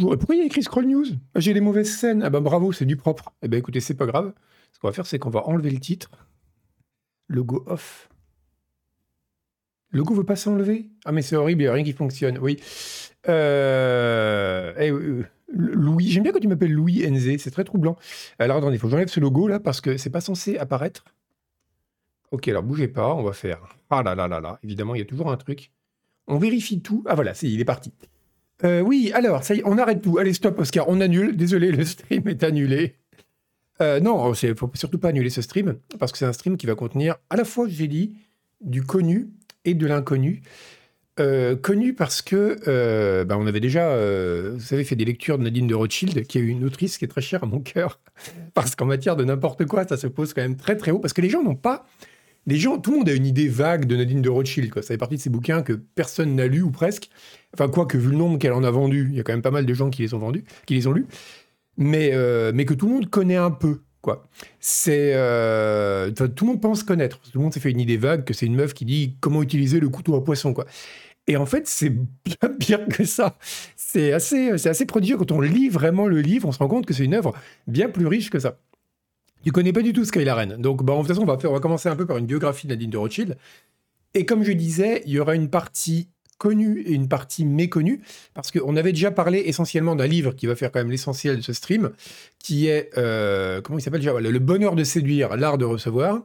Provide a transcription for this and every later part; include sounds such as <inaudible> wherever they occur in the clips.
toujours. Et pourquoi il y a écrit Scroll News? Ah, J'ai les mauvaises scènes. Ah ben bravo, c'est du propre. Eh ben écoutez, c'est pas grave. Ce qu'on va faire, c'est qu'on va enlever le titre. Logo off. Le logo veut pas s'enlever? Ah mais c'est horrible, il n'y a rien qui fonctionne. Oui. Euh... eh, euh, Louis, j'aime bien quand tu m'appelles Louis NZ, c'est très troublant. Alors attendez, il faut que j'enlève ce logo là parce que c'est pas censé apparaître. Ok, alors bougez pas, on va faire. Ah là là là là, évidemment, il y a toujours un truc. On vérifie tout. Ah voilà, il est parti. Euh, oui, alors, ça y est, on arrête tout. Allez, stop, Oscar, on annule. Désolé, le stream est annulé. Euh, non, il faut surtout pas annuler ce stream, parce que c'est un stream qui va contenir à la fois, j'ai dit, du connu et de l'inconnu. Euh, connu parce que bah, on avait déjà, vous savez, fait des lectures de Nadine de Rothschild, qui est une autrice qui est très chère à mon cœur, <laughs> parce qu'en matière de n'importe quoi, ça se pose quand même très très haut, parce que les gens n'ont pas les gens, tout le monde a une idée vague de Nadine de Rothschild. Quoi. Ça fait partie de ces bouquins que personne n'a lu ou presque. Enfin, quoi que vu le nombre qu'elle en a vendu, il y a quand même pas mal de gens qui les ont vendus, qui les ont lus. Mais, euh, que tout le monde connaît un peu. Quoi. C'est, euh, tout le monde pense connaître. Tout le monde s'est fait une idée vague que c'est une meuf qui dit comment utiliser le couteau à poisson. Quoi. Et en fait, c'est <laughs> bien pire que ça. C'est assez, c'est assez prodigieux. Quand on lit vraiment le livre, on se rend compte que c'est une œuvre bien plus riche que ça. Tu connais pas du tout Skylaren. Donc, bah, de toute façon, on va, commencer un peu par une biographie de Nadine de Rothschild. Et comme je disais, il y aura une partie connue et une partie méconnue, parce qu'on avait déjà parlé essentiellement d'un livre qui va faire quand même l'essentiel de ce stream, qui est, euh, comment il s'appelle déjà? Le bonheur de séduire, l'art de recevoir.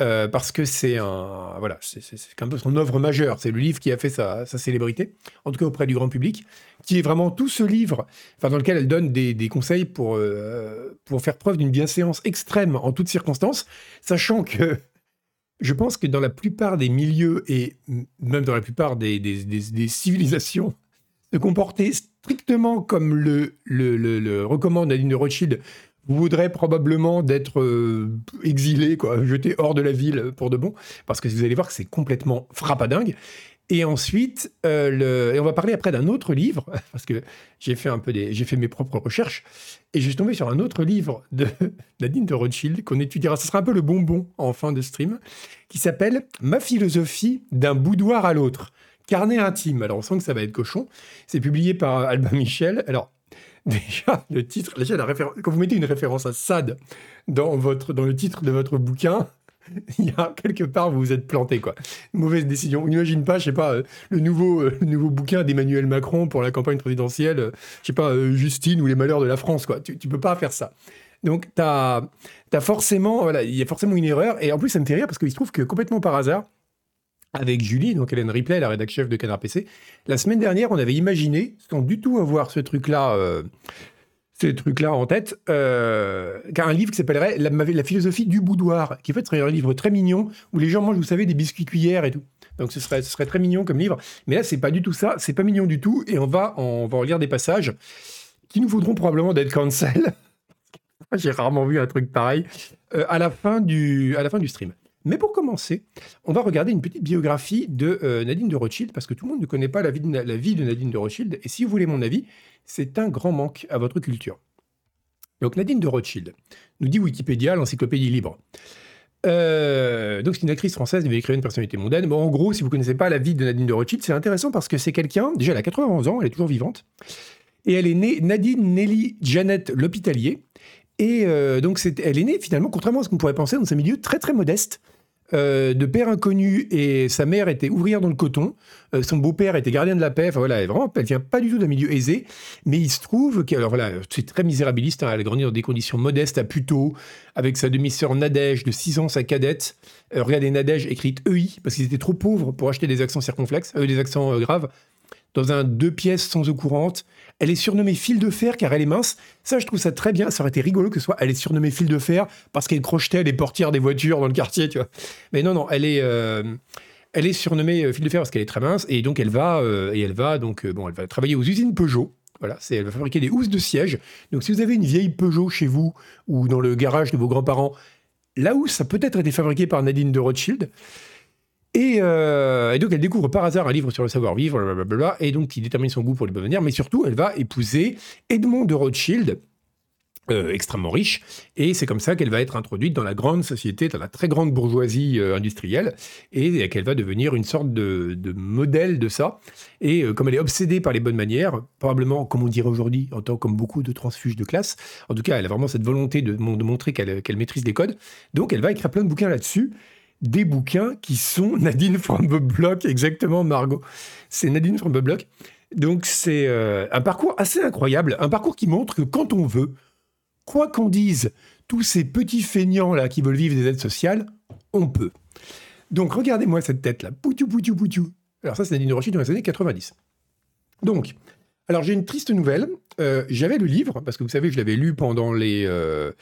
Euh, parce que c'est un voilà, c'est un peu son œuvre majeure. C'est le livre qui a fait sa, célébrité, en tout cas auprès du grand public, qui est vraiment tout ce livre, enfin dans lequel elle donne des, conseils pour euh, pour faire preuve d'une bienséance extrême en toutes circonstances, sachant que <laughs> je pense que dans la plupart des milieux et même dans la plupart des, civilisations, se comporter strictement comme le, le, le, le recommande Nadine de Rothschild voudrez probablement d'être euh, exilé, quoi, jeté hors de la ville pour de bon, parce que vous allez voir que c'est complètement frappadingue. Et ensuite, euh, et on va parler après d'un autre livre, <laughs> parce que j'ai fait un peu des, j'ai fait mes propres recherches, et je suis tombé sur un autre livre de <laughs> Nadine de Rothschild qu'on étudiera. Ce sera un peu le bonbon en fin de stream, qui s'appelle Ma philosophie d'un boudoir à l'autre. Carnet intime. Alors on sent que ça va être cochon. C'est publié par Albin Michel. Alors <laughs> Déjà, le titre, déjà, la quand vous mettez une référence à Sade dans, votre, dans le titre de votre bouquin, <laughs> il y a quelque part, vous vous êtes planté, quoi. Mauvaise décision. On n'imagine pas, je sais pas, euh, le nouveau, euh, nouveau bouquin d'Emmanuel Macron pour la campagne présidentielle, euh, je sais pas, Justine ou les malheurs de la France, quoi. Tu, tu peux pas faire ça. Donc, tu as, as, forcément, voilà, il y a forcément une erreur. Et en plus, ça me fait rire parce qu'il se trouve que complètement par hasard, avec Julie, donc Hélène Ripley, la rédactrice chef de Canard PC. La semaine dernière, on avait imaginé, sans du tout avoir ce truc-là, euh, ce truc-là en tête, euh, un livre qui s'appellerait la, philosophie du boudoir, qui en fait serait un livre très mignon où les gens mangent, vous savez, des biscuits cuillères et tout. Donc ce serait, très mignon comme livre. Mais là, c'est pas du tout ça, c'est pas mignon du tout, et on va, on va en lire des passages qui nous voudront probablement d'être cancel. <laughs> J'ai rarement vu un truc pareil euh, à la fin du, à la fin du stream. Mais pour commencer, on va regarder une petite biographie de euh, Nadine de Rothschild, parce que tout le monde ne connaît pas la vie, de, Nadine de Rothschild, et si vous voulez mon avis, c'est un grand manque à votre culture. Donc Nadine de Rothschild, nous dit Wikipédia, l'encyclopédie libre. Euh, donc c'est une actrice française, elle avait écrire une personnalité mondaine. Bon, en gros, si vous connaissez pas la vie de Nadine de Rothschild, c'est intéressant parce que c'est quelqu'un, déjà elle a 91 ans, elle est toujours vivante, et elle est née Nadine Nelly Janet L'Hôpitalier, et euh, donc, elle est née finalement, contrairement à ce qu'on pourrait penser, dans un milieu très très modeste. Euh, de père inconnu et sa mère était ouvrière dans le coton, euh, son beau-père était gardien de la paix, enfin voilà, elle, vraiment, elle vient pas du tout d'un milieu aisé, mais il se trouve que, alors voilà, c'est très misérabiliste, hein, elle a grandi dans des conditions modestes à Puteaux, avec sa demi-sœur Nadège de 6 ans, sa cadette, regardez Nadège écrite EI, parce qu'ils étaient trop pauvres pour acheter des accents circonflexes, des accents graves, dans un deux pièces sans eau courante, elle est surnommée fil de fer car elle est mince. Ça, je trouve ça très bien. Ça aurait été rigolo que ce soit elle est surnommée fil de fer parce qu'elle crochetait les portières des voitures dans le quartier, tu vois. Mais non, non, elle est, euh, elle est surnommée euh, fil de fer parce qu'elle est très mince et donc elle va, euh, et elle va donc bon, elle va travailler aux usines Peugeot. Voilà, c'est, elle va fabriquer des housses de siège. Donc, si vous avez une vieille Peugeot chez vous ou dans le garage de vos grands-parents, la housse a peut-être été fabriquée par Nadine de Rothschild. Euh, et, donc, elle découvre par hasard un livre sur le savoir-vivre, et donc qui détermine son goût pour les bonnes manières, mais surtout, elle va épouser Edmond de Rothschild, euh, extrêmement riche, et c'est comme ça qu'elle va être introduite dans la grande société, dans la très grande bourgeoisie euh, industrielle, et qu'elle va devenir une sorte de, modèle de ça. Et comme elle est obsédée par les bonnes manières, probablement, comme on dirait aujourd'hui, en tant comme beaucoup de transfuges de classe, en tout cas, elle a vraiment cette volonté de, montrer qu'elle maîtrise les codes, donc elle va écrire plein de bouquins là-dessus, des bouquins qui sont <laughs> Nadine from the Block, exactement Margot. C'est Nadine from the Block. Donc c'est un parcours assez incroyable, un parcours qui montre que quand on veut, quoi qu'on dise, tous ces petits feignants là qui veulent vivre des aides sociales, on peut. Donc regardez-moi cette tête là, poutou poutou poutou. Alors ça c'est Nadine Rochid dans les années 90. Donc, alors j'ai une triste nouvelle. Euh, j'avais le livre parce que vous savez, je l'avais lu pendant les euh,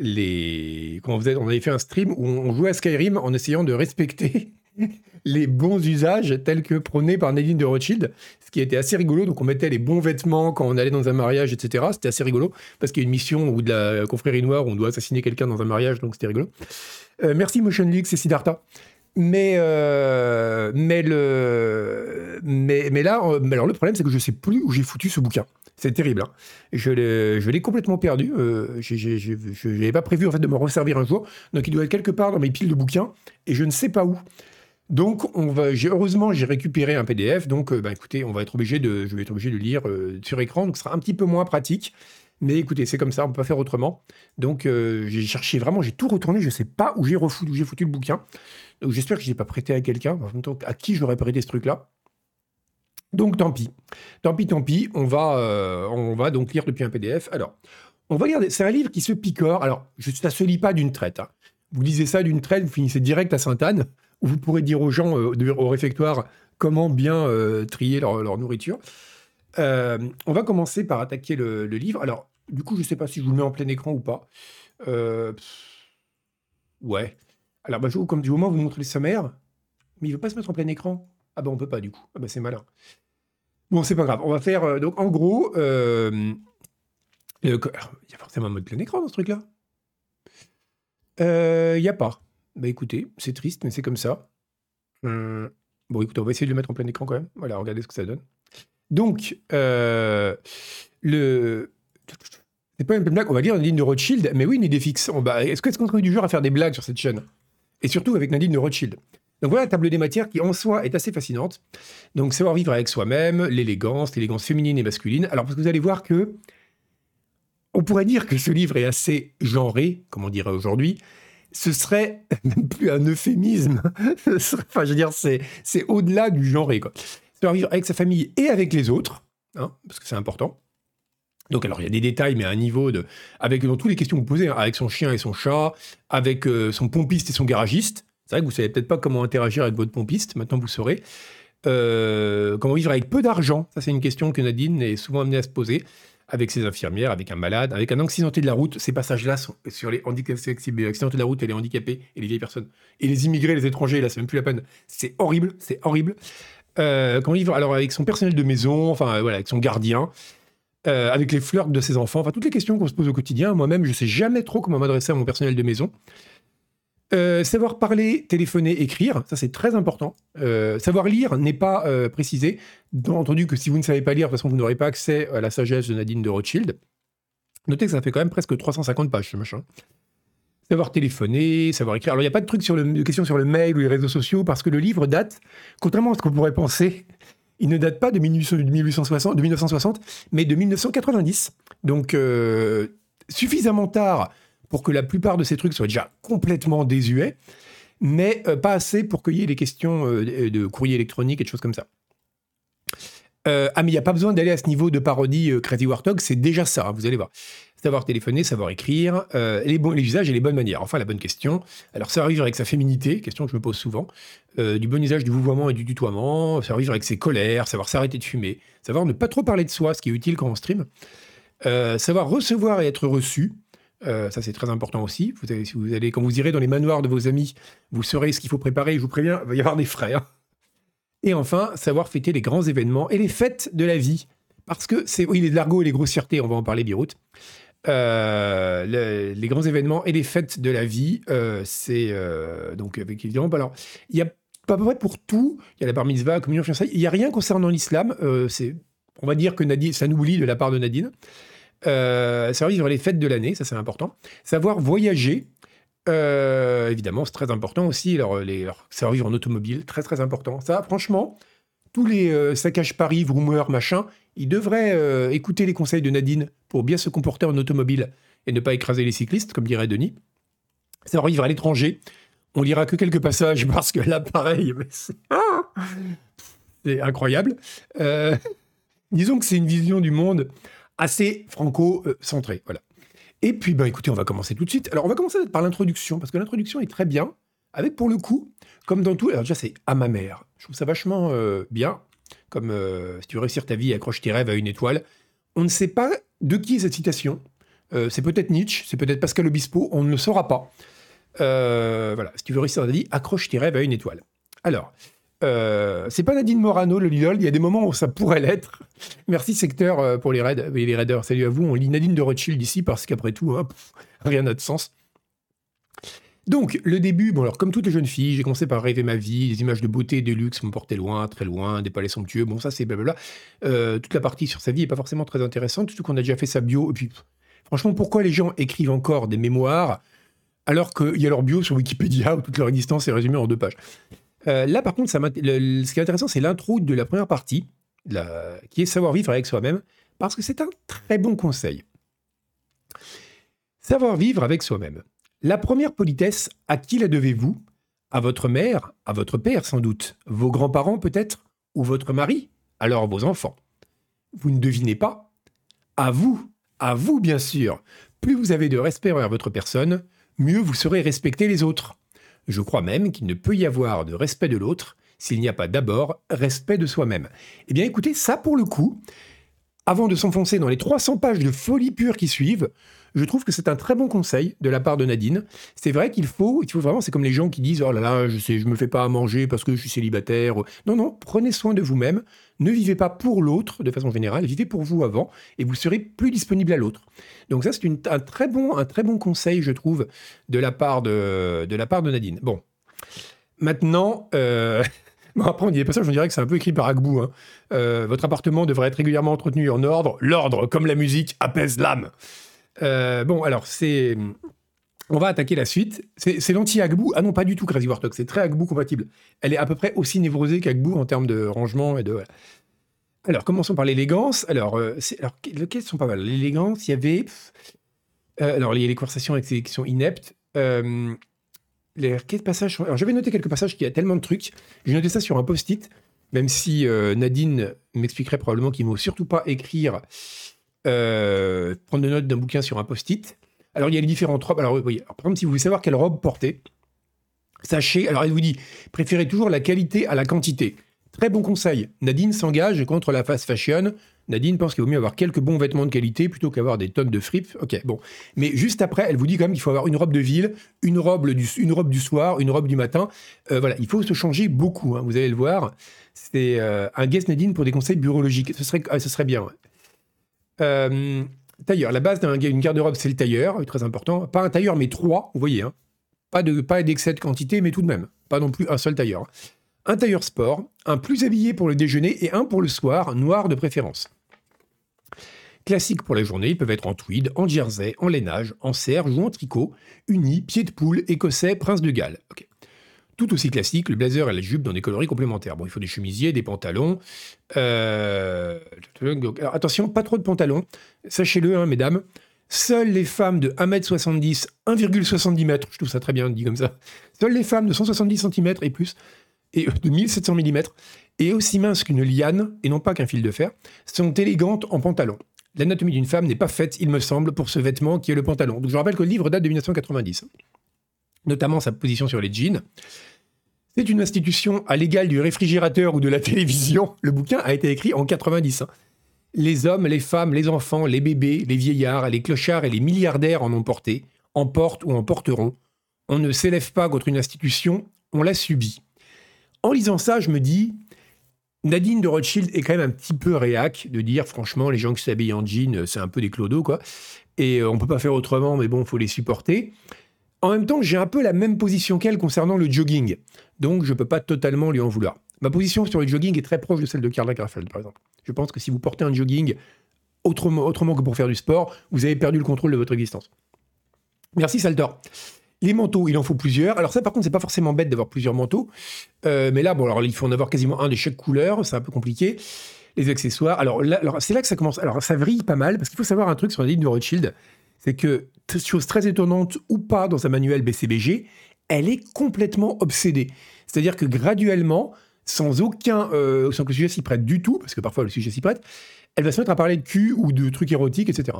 les quand on, faisait, on avait fait un stream où on jouait à Skyrim en essayant de respecter <laughs> les bons usages tels que prônés par Nadine de Rothschild, ce qui était assez rigolo. Donc on mettait les bons vêtements quand on allait dans un mariage, etc. C'était assez rigolo parce qu'il y a une mission ou de la confrérie noire où on doit assassiner quelqu'un dans un mariage, donc c'était rigolo. Euh, merci Motion League, c'est Siddhartha. Mais, euh, mais, le, mais, mais là, euh, alors le problème, c'est que je sais plus où j'ai foutu ce bouquin. C'est terrible. Hein. Je l'ai complètement perdu. je n'avais pas prévu en fait, de me resservir un jour. Donc il doit être quelque part dans mes piles de bouquins et je ne sais pas où. Donc, on va, heureusement, j'ai récupéré un PDF. Donc, euh, bah, écoutez, on va être obligé de, je vais être obligé de lire euh, sur écran. Donc, ce sera un petit peu moins pratique. Mais écoutez, c'est comme ça, on ne peut pas faire autrement. Donc, euh, j'ai cherché vraiment, j'ai tout retourné. Je ne sais pas où j'ai foutu, j'ai foutu le bouquin. Donc, j'espère que je n'ai pas prêté à quelqu'un. À qui j'aurais prêté ce truc-là Donc, tant pis. Tant pis, tant pis. On va, on va donc lire depuis un PDF. Alors, on va lire. C'est un livre qui se picore. Alors, ça ne se lit pas d'une traite. Hein. Vous lisez ça d'une traite, vous finissez direct à Sainte-Anne où vous pourrez dire aux gens euh, au réfectoire comment bien euh, trier leur, nourriture. Euh, on va commencer par attaquer le, livre. Alors, du coup, je ne sais pas si je vous le mets en plein écran ou pas. ouais. Alors, bah, comme du moment vous montrez le sommaire, mais il ne veut pas se mettre en plein écran. Ah ben, on peut pas, du coup. Ah ben, c'est malin. Bon, c'est pas grave. On va faire. donc, en gros, il y a forcément un mode plein écran dans ce truc-là. Il n'y a pas. Bah écoutez, c'est triste, mais c'est comme ça. Hum, bon, écoutez, on va essayer de le mettre en plein écran quand même. Voilà, regardez ce que ça donne. Donc, euh, le. C'est pas une blague, on va dire Nadine de Rothschild, mais oui, une idée fixe. Est-ce qu'on est du genre à faire des blagues sur cette chaîne? Et surtout avec Nadine de Rothschild. Donc voilà la table des matières qui en soi est assez fascinante. Donc savoir vivre avec soi-même, l'élégance, l'élégance féminine et masculine. Alors parce que vous allez voir que on pourrait dire que ce livre est assez genré, comme on dirait aujourd'hui, ce serait <laughs> même plus un euphémisme. <laughs> enfin, je veux dire, c'est, au-delà du genre. Quoi. C'est vivre avec sa famille et avec les autres, hein, parce que c'est important. Donc, alors, il y a des détails, mais à un niveau de. Avec dans toutes les questions que vous posez, hein, avec son chien et son chat, avec euh, son pompiste et son garagiste. C'est vrai que vous savez peut-être pas comment interagir avec votre pompiste, maintenant vous saurez. Euh, comment vivre avec peu d'argent Ça, c'est une question que Nadine est souvent amenée à se poser avec ses infirmières, avec un malade, avec un accidenté de la route. Ces passages-là sont sur les handicapés, accidentés de la route et les handicapés et les vieilles personnes. Et les immigrés, les étrangers, là, c'est même plus la peine. C'est horrible, c'est horrible. Euh, il vit alors avec son personnel de maison, enfin voilà, avec son gardien, euh, avec les flirts de ses enfants, enfin toutes les questions qu'on se pose au quotidien. Moi-même, je sais jamais trop comment m'adresser à mon personnel de maison. Euh, savoir parler, téléphoner, écrire, ça c'est très important. Euh, savoir lire n'est pas précisé. Bien entendu que si vous ne savez pas lire, de toute façon vous n'aurez pas accès à la sagesse de Nadine de Rothschild. Notez que ça fait quand même presque 350 pages ce machin. Savoir téléphoner, savoir écrire. Alors il n'y a pas de truc sur le, de questions sur le mail ou les réseaux sociaux parce que le livre date, contrairement à ce qu'on pourrait penser, il ne date pas de, 1860, de 1960, mais de 1990. Donc suffisamment tard pour que la plupart de ces trucs soient déjà complètement désuets, mais euh, pas assez pour qu'il y ait des questions euh, de courrier électronique et de choses comme ça. Euh, ah, mais il n'y a pas besoin d'aller à ce niveau de parodie Crazy Warthog, c'est déjà ça, hein, vous allez voir. Savoir téléphoner, savoir écrire, les, bons, les usages et les bonnes manières. Enfin, la bonne question. Alors, savoir vivre avec sa féminité, question que je me pose souvent. du bon usage du vouvoiement et du tutoiement. Savoir vivre avec ses colères, savoir s'arrêter de fumer. Savoir ne pas trop parler de soi, ce qui est utile quand on stream. savoir recevoir et être reçu. Euh, ça, c'est très important aussi. Si vous allez, quand vous irez dans les manoirs de vos amis, vous saurez ce qu'il faut préparer. Je vous préviens, il va y avoir des frais. Hein. Et enfin, savoir fêter les grands événements et les fêtes de la vie. Parce que c'est, oui, les largots et les grossièretés, on va en parler, Birout. Euh, les grands événements et les fêtes de la vie, euh, c'est donc avec évidemment. Alors, il y a pas peu près pour tout. Il y a la bar mitzvah, communion fiançailles. Il n'y a rien concernant l'islam. c'est, on va dire que Nadine, ça nous lit de la part de Nadine. Euh, savoir vivre les fêtes de l'année, ça c'est important. Savoir voyager, euh, évidemment, c'est très important aussi. Alors, les, vivre en automobile, très très important. Ça, franchement, tous les euh, saccages Paris, rumeurs, machin, ils devraient écouter les conseils de Nadine pour bien se comporter en automobile et ne pas écraser les cyclistes, comme dirait Denis. Savoir vivre à l'étranger. On lira que quelques passages <laughs> parce que là, pareil, c'est incroyable. <laughs> disons que c'est une vision du monde assez franco-centré. Voilà. Et puis, bah, écoutez, on va commencer tout de suite. Alors, on va commencer par l'introduction, parce que l'introduction est très bien, avec pour le coup, comme dans tout, alors déjà, c'est à ma mère. Je trouve ça vachement euh, bien, comme euh, si tu veux réussir ta vie, accroche tes rêves à une étoile. On ne sait pas de qui est cette citation. Euh, c'est peut-être Nietzsche, c'est peut-être Pascal Obispo, on ne le saura pas. voilà, si tu veux réussir ta vie, accroche tes rêves à une étoile. Alors, euh, c'est pas Nadine Morano, le Lidl. Il y a des moments où ça pourrait l'être. Merci secteur euh, pour les raids, les raiders. Salut à vous. On lit Nadine de Rothschild ici parce qu'après tout, hein, rien n'a de sens. Donc, le début, bon alors comme toutes les jeunes filles, j'ai commencé par rêver ma vie, les images de beauté de luxe m'ont porté loin, très loin, des palais somptueux, bon ça c'est blablabla. Euh, toute la partie sur sa vie est pas forcément très intéressante, surtout qu'on a déjà fait sa bio, et puis franchement pourquoi les gens écrivent encore des mémoires alors qu'il y a leur bio sur Wikipédia où toute leur existence est résumée en deux pages? Euh, là, par contre, ce qui est intéressant, c'est l'intro de la première partie, qui est savoir vivre avec soi-même, parce que c'est un très bon conseil. Savoir vivre avec soi-même. La première politesse, à qui la devez-vous? À votre mère, à votre père sans doute, vos grands-parents peut-être, ou votre mari, alors vos enfants? Vous ne devinez pas? À vous, à vous bien sûr. Plus vous avez de respect envers votre personne, mieux vous saurez respecter les autres. Je crois même qu'il ne peut y avoir de respect de l'autre s'il n'y a pas d'abord respect de soi-même. Eh bien écoutez, ça pour le coup, avant de s'enfoncer dans les 300 pages de folie pure qui suivent, je trouve que c'est un très bon conseil de la part de Nadine. C'est vrai qu'il faut, il faut vraiment, c'est comme les gens qui disent oh là là, je sais, je me fais pas à manger parce que je suis célibataire. Non non, prenez soin de vous-même. Ne vivez pas pour l'autre de façon générale, vivez pour vous avant et vous serez plus disponible à l'autre. Donc ça c'est un très bon, un très bon conseil, je trouve, de la part de, de la part de Nadine. Bon, maintenant. Euh... <laughs> Bon, après, on dit des passages, on dirait que c'est un peu écrit par Agbou. Hein. Euh, votre appartement devrait être régulièrement entretenu en ordre. L'ordre, comme la musique, apaise l'âme. Euh, bon, alors, c'est. On va attaquer la suite. C'est l'anti-Agbou. Ah non, pas du tout, Crazy Warthog. C'est très Agbou compatible. Elle est à peu près aussi névrosée qu'Agbou en termes de rangement et de. Alors, commençons par l'élégance. Alors, euh, alors, sont pas mal? L'élégance, il y avait. Euh, alors, il y a les conversations avec qui sont ineptes. les passages Alors, je vais noter quelques passages qui a tellement de trucs. J'ai noté ça sur un post-it, même si Nadine m'expliquerait probablement qu'il ne faut surtout pas écrire euh, prendre note d'un bouquin sur un post-it. Alors, il y a les différentes robes. Alors, par exemple, si vous voulez savoir quelle robe porter, sachez, alors elle vous dit, préférez toujours la qualité à la quantité. Très bon conseil. Nadine s'engage contre la fast fashion. Nadine pense qu'il vaut mieux avoir quelques bons vêtements de qualité plutôt qu'avoir des tonnes de fripes. Ok, bon. Mais juste après, elle vous dit quand même qu'il faut avoir une robe de ville, une robe du, une robe du soir, une robe du matin. Euh, voilà, il faut se changer beaucoup. Hein, vous allez le voir. C'est euh, un guest Nadine pour des conseils bureaulogiques. Ce serait, ce serait bien. Euh, tailleur. La base d'une garde-robe, c'est le tailleur, très important. Pas un tailleur, mais trois, vous voyez. Hein. Pas de pas d'excès de quantité, mais tout de même. Pas non plus un seul tailleur. Un tailleur sport, un plus habillé pour le déjeuner et un pour le soir, noir de préférence. Classiques pour la journée, ils peuvent être en tweed, en jersey, en lainage, en serge ou en tricot, uni, pied de poule, écossais, prince de Galles. Tout aussi classique, le blazer et la jupe dans des coloris complémentaires. Bon, il faut des chemisiers, des pantalons. Euh, attention, pas trop de pantalons. Sachez-le, hein, mesdames, seules les femmes de 1m70, 1,70 m, je trouve ça très bien dit comme ça, seules les femmes de 170 cm et plus, et de 1700 mm, et aussi minces qu'une liane, et non pas qu'un fil de fer, sont élégantes en pantalon. L'anatomie d'une femme n'est pas faite, il me semble, pour ce vêtement qui est le pantalon. Donc je rappelle que le livre date de 1990, notamment sa position sur les jeans. C'est une institution à l'égal du réfrigérateur ou de la <laughs> télévision. Le bouquin a été écrit en 90. Hein. Les hommes, les femmes, les enfants, les bébés, les vieillards, les clochards et les milliardaires en ont porté, en portent ou en porteront. On ne s'élève pas contre une institution, on la subit. En lisant ça, je me dis, Nadine de Rothschild est quand même un petit peu réac de dire, franchement, les gens qui s'habillent en jean, c'est un peu des clodos, quoi. Et euh, on peut pas faire autrement, mais bon, faut les supporter. En même temps, j'ai un peu la même position qu'elle concernant le jogging, donc je ne peux pas totalement lui en vouloir. Ma position sur le jogging est très proche de celle de Karl Lagerfeld, par exemple. Je pense que si vous portez un jogging autrement, que pour faire du sport, vous avez perdu le contrôle de votre existence. Merci Saltor. Les manteaux, il en faut plusieurs. Alors ça, par contre, c'est pas forcément bête d'avoir plusieurs manteaux. Euh, mais là, bon, alors il faut en avoir quasiment un de chaque couleur. C'est un peu compliqué. Les accessoires. Alors, alors c'est là que ça commence. Alors ça vrille pas mal parce qu'il faut savoir un truc sur la ligne de Rothschild, c'est que chose très étonnante ou pas dans un manuel BCBG, elle est complètement obsédée. C'est-à-dire que graduellement, sans aucun, euh, que le sujet s'y prête du tout, parce que parfois le sujet s'y prête, elle va se mettre à parler de cul ou de trucs érotiques, etc.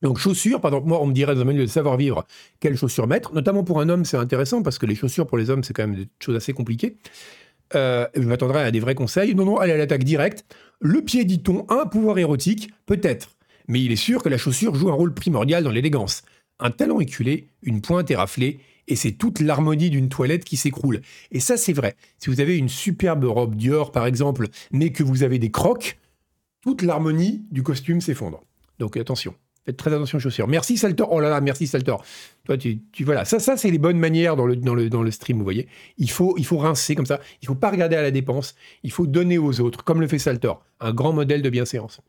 Donc chaussures, par exemple, moi, on me dirait dans un manuel de savoir-vivre quelles chaussures mettre. Notamment pour un homme, c'est intéressant parce que les chaussures pour les hommes, c'est quand même des choses assez compliquées. Euh, je m'attendrai à des vrais conseils. Non, non, allez à l'attaque directe. Le pied, dit-on, a un pouvoir érotique Peut-être. Mais il est sûr que la chaussure joue un rôle primordial dans l'élégance. Un talon éculé, une pointe éraflée, et c'est toute l'harmonie d'une toilette qui s'écroule. Et ça, c'est vrai. Si vous avez une superbe robe Dior, par exemple, mais que vous avez des crocs, toute l'harmonie du costume s'effondre. Donc attention. Faites très attention aux chaussures. Merci Saltor. Oh là là, merci Saltor. Tu, voilà. Ça, ça c'est les bonnes manières dans le, stream, vous voyez. Il faut, rincer comme ça. Il faut pas regarder à la dépense. Il faut donner aux autres, comme le fait Saltor. Un grand modèle de bienséance.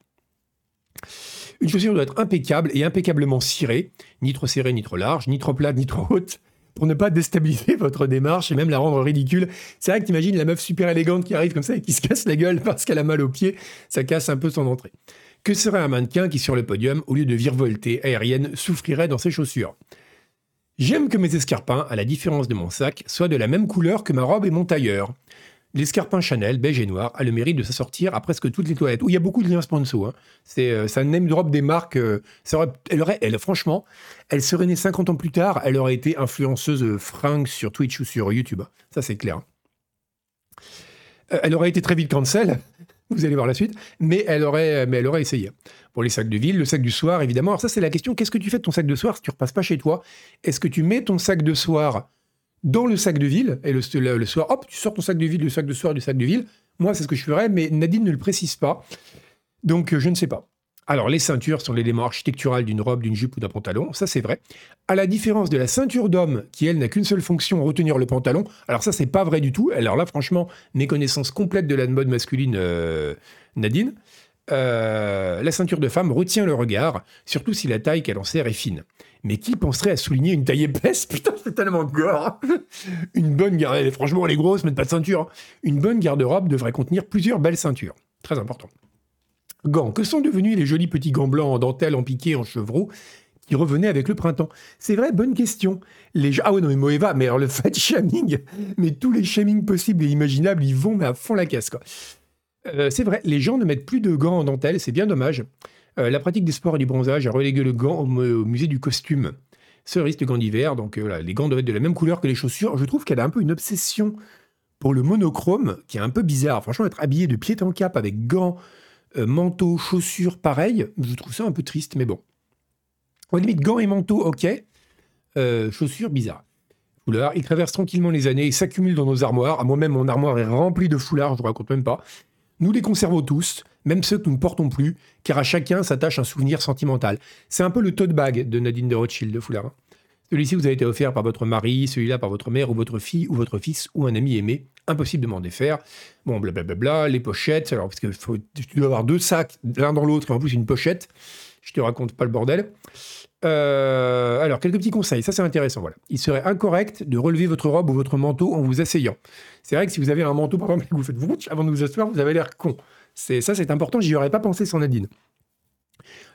Une chaussure doit être impeccable et impeccablement cirée, ni trop serrée, ni trop large, ni trop plate, ni trop haute, pour ne pas déstabiliser votre démarche et même la rendre ridicule. C'est vrai que t'imagines la meuf super élégante qui arrive comme ça et qui se casse la gueule parce qu'elle a mal aux pieds, ça casse un peu son entrée. Que serait un mannequin qui, sur le podium, au lieu de virevolter aérienne, souffrirait dans ses chaussures? J'aime que mes escarpins, à la différence de mon sac, soient de la même couleur que ma robe et mon tailleur. L'escarpin Chanel, beige et noir, a le mérite de s'assortir à presque toutes les toilettes, où il y a beaucoup de liens sponsors. Hein. C'est, euh, ça name drop des marques. Euh, elle aurait, elle, franchement, elle serait née 50 ans plus tard, elle aurait été influenceuse fringue sur Twitch ou sur YouTube. Ça, c'est clair. Euh, elle aurait été très vite cancel, vous allez voir la suite, mais elle aurait, mais elle aurait essayé. Pour les sacs de ville, le sac du soir, évidemment. Alors ça, c'est la question, qu'est-ce que tu fais de ton sac de soir si tu repasses pas chez toi? Est-ce que tu mets ton sac de soir dans le sac de ville, et le, le, soir, hop, tu sors ton sac de ville, le sac de soir du sac de ville Moi, c'est ce que je ferais, mais Nadine ne le précise pas. Donc, je ne sais pas. Alors, les ceintures sont l'élément architectural d'une robe, d'une jupe ou d'un pantalon, ça c'est vrai. À la différence de la ceinture d'homme, qui elle n'a qu'une seule fonction, retenir le pantalon, alors ça c'est pas vrai du tout. Alors là, franchement, méconnaissance complète de la mode masculine, euh, Nadine. Euh, la ceinture de femme retient le regard, surtout si la taille qu'elle en sert est fine. Mais qui penserait à souligner une taille épaisse? <laughs> Putain, c'est tellement gore Une bonne garde... Franchement, elle est grosse, mais pas de ceinture. Hein. Une bonne garde-robe devrait contenir plusieurs belles ceintures. Très important. Gants. Que sont devenus les jolis petits gants blancs en dentelle, en piqué, en chevreau qui revenaient avec le printemps? C'est vrai, bonne question. Les... Ah ouais, non, mais Moeva, mais alors le <laughs> fat shaming, mais tous les shamings possibles et imaginables, ils vont mais à fond la casse, quoi. Euh, c'est vrai, les gens ne mettent plus de gants en dentelle, c'est bien dommage. Euh, la pratique des sports et du bronzage a relégué le gant au, musée du costume. Cerise de gants d'hiver, donc euh, les gants doivent être de la même couleur que les chaussures. Je trouve qu'elle a un peu une obsession pour le monochrome, qui est un peu bizarre. Franchement, être habillé de pied en cap avec gants, euh, manteau, chaussures, pareil, je trouve ça un peu triste, mais bon. Au limite, gants et manteau, ok. Euh, chaussures, bizarre. Foulards, ils traversent tranquillement les années, ils s'accumulent dans nos armoires. À moi-même, mon armoire est remplie de foulards, je ne raconte même pas. Nous les conservons tous, même ceux que nous ne portons plus, car à chacun s'attache un souvenir sentimental. C'est un peu le tote bag de Nadine de Rothschild de foulard. Hein. Celui-ci vous a été offert par votre mari, celui-là par votre mère ou votre fille ou votre fils ou un ami aimé. Impossible de m'en défaire. Bon, blablabla, les pochettes. Alors, parce que tu dois avoir deux sacs, l'un dans l'autre, et en plus une pochette. Je te raconte pas le bordel. Euh, alors, quelques petits conseils. Ça, c'est intéressant. Voilà. Il serait incorrect de relever votre robe ou votre manteau en vous asseyant. C'est vrai que si vous avez un manteau, par exemple, que vous faites vous avant de vous asseoir, vous avez l'air con. C'est ça, c'est important. J'y aurais pas pensé sans Nadine.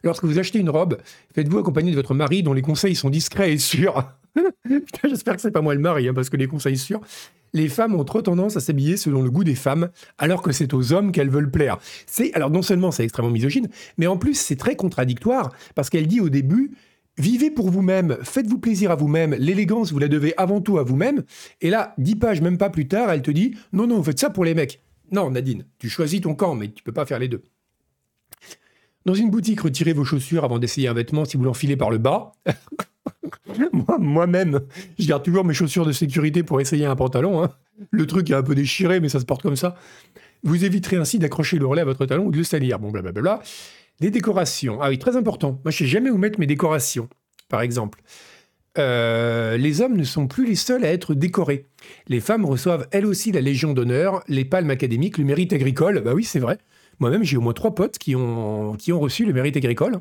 Lorsque vous achetez une robe, faites-vous accompagner de votre mari dont les conseils sont discrets et sûrs. <laughs> J'espère que c'est pas moi le mari, hein, parce que les conseils sûrs. Les femmes ont trop tendance à s'habiller selon le goût des femmes, alors que c'est aux hommes qu'elles veulent plaire. C'est alors non seulement c'est extrêmement misogyne, mais en plus c'est très contradictoire parce qu'elle dit au début Vivez pour vous-même, faites-vous plaisir à vous-même, l'élégance, vous la devez avant tout à vous-même. Et là, dix pages, même pas plus tard, elle te dit Non, non, faites ça pour les mecs. Non, Nadine, tu choisis ton camp, mais tu peux pas faire les deux. Dans une boutique, retirez vos chaussures avant d'essayer un vêtement si vous l'enfilez par le bas. <laughs> Moi-même, je garde toujours mes chaussures de sécurité pour essayer un pantalon. Hein. Le truc est un peu déchiré, mais ça se porte comme ça. Vous éviterez ainsi d'accrocher le relais à votre talon ou de le salir. Bon, blablabla. Les décorations. Ah oui, très important. Moi, je sais jamais où mettre mes décorations, par exemple. Euh, les hommes ne sont plus les seuls à être décorés. Les femmes reçoivent elles aussi la Légion d'honneur, les palmes académiques, le mérite agricole. Bah oui, c'est vrai. Moi-même, j'ai au moins trois potes qui ont, reçu le mérite agricole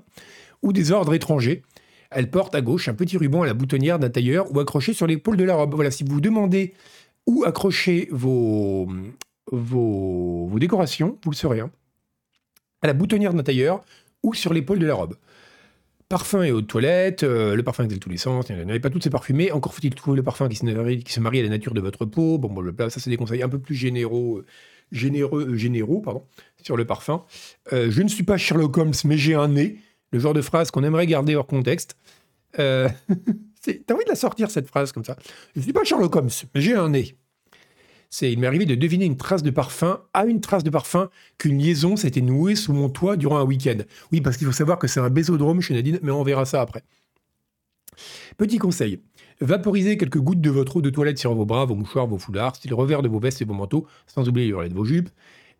ou des ordres étrangers. Elle porte à gauche un petit ruban à la boutonnière d'un tailleur ou accroché sur l'épaule de la robe. Voilà, si vous vous demandez où accrocher vos décorations, vous le saurez. Hein. À la boutonnière d'un tailleur ou sur l'épaule de la robe. Parfum et eau de toilette, euh, le parfum exhale tous les sens, n'avez pas toutes ces parfumées. Encore faut-il trouver le parfum qui se, marie, qui se marie à la nature de votre peau. Bon, bon ça c'est des conseils un peu plus généraux, euh, généreux, euh, généraux pardon, sur le parfum. je ne suis pas Sherlock Holmes, mais j'ai un nez. Le genre de phrase qu'on aimerait garder hors contexte. <laughs> T'as envie de la sortir cette phrase comme ça Je ne suis pas Sherlock Holmes, mais j'ai un nez c'est il m'est arrivé de deviner une trace de parfum à une trace de parfum qu'une liaison s'était nouée sous mon toit durant un week-end. Oui, parce qu'il faut savoir que c'est un bésodrome chez Nadine, mais on verra ça après. Petit conseil. Vaporisez quelques gouttes de votre eau de toilette sur vos bras, vos mouchoirs, vos foulards, style revers de vos vestes et vos manteaux, sans oublier les de vos jupes.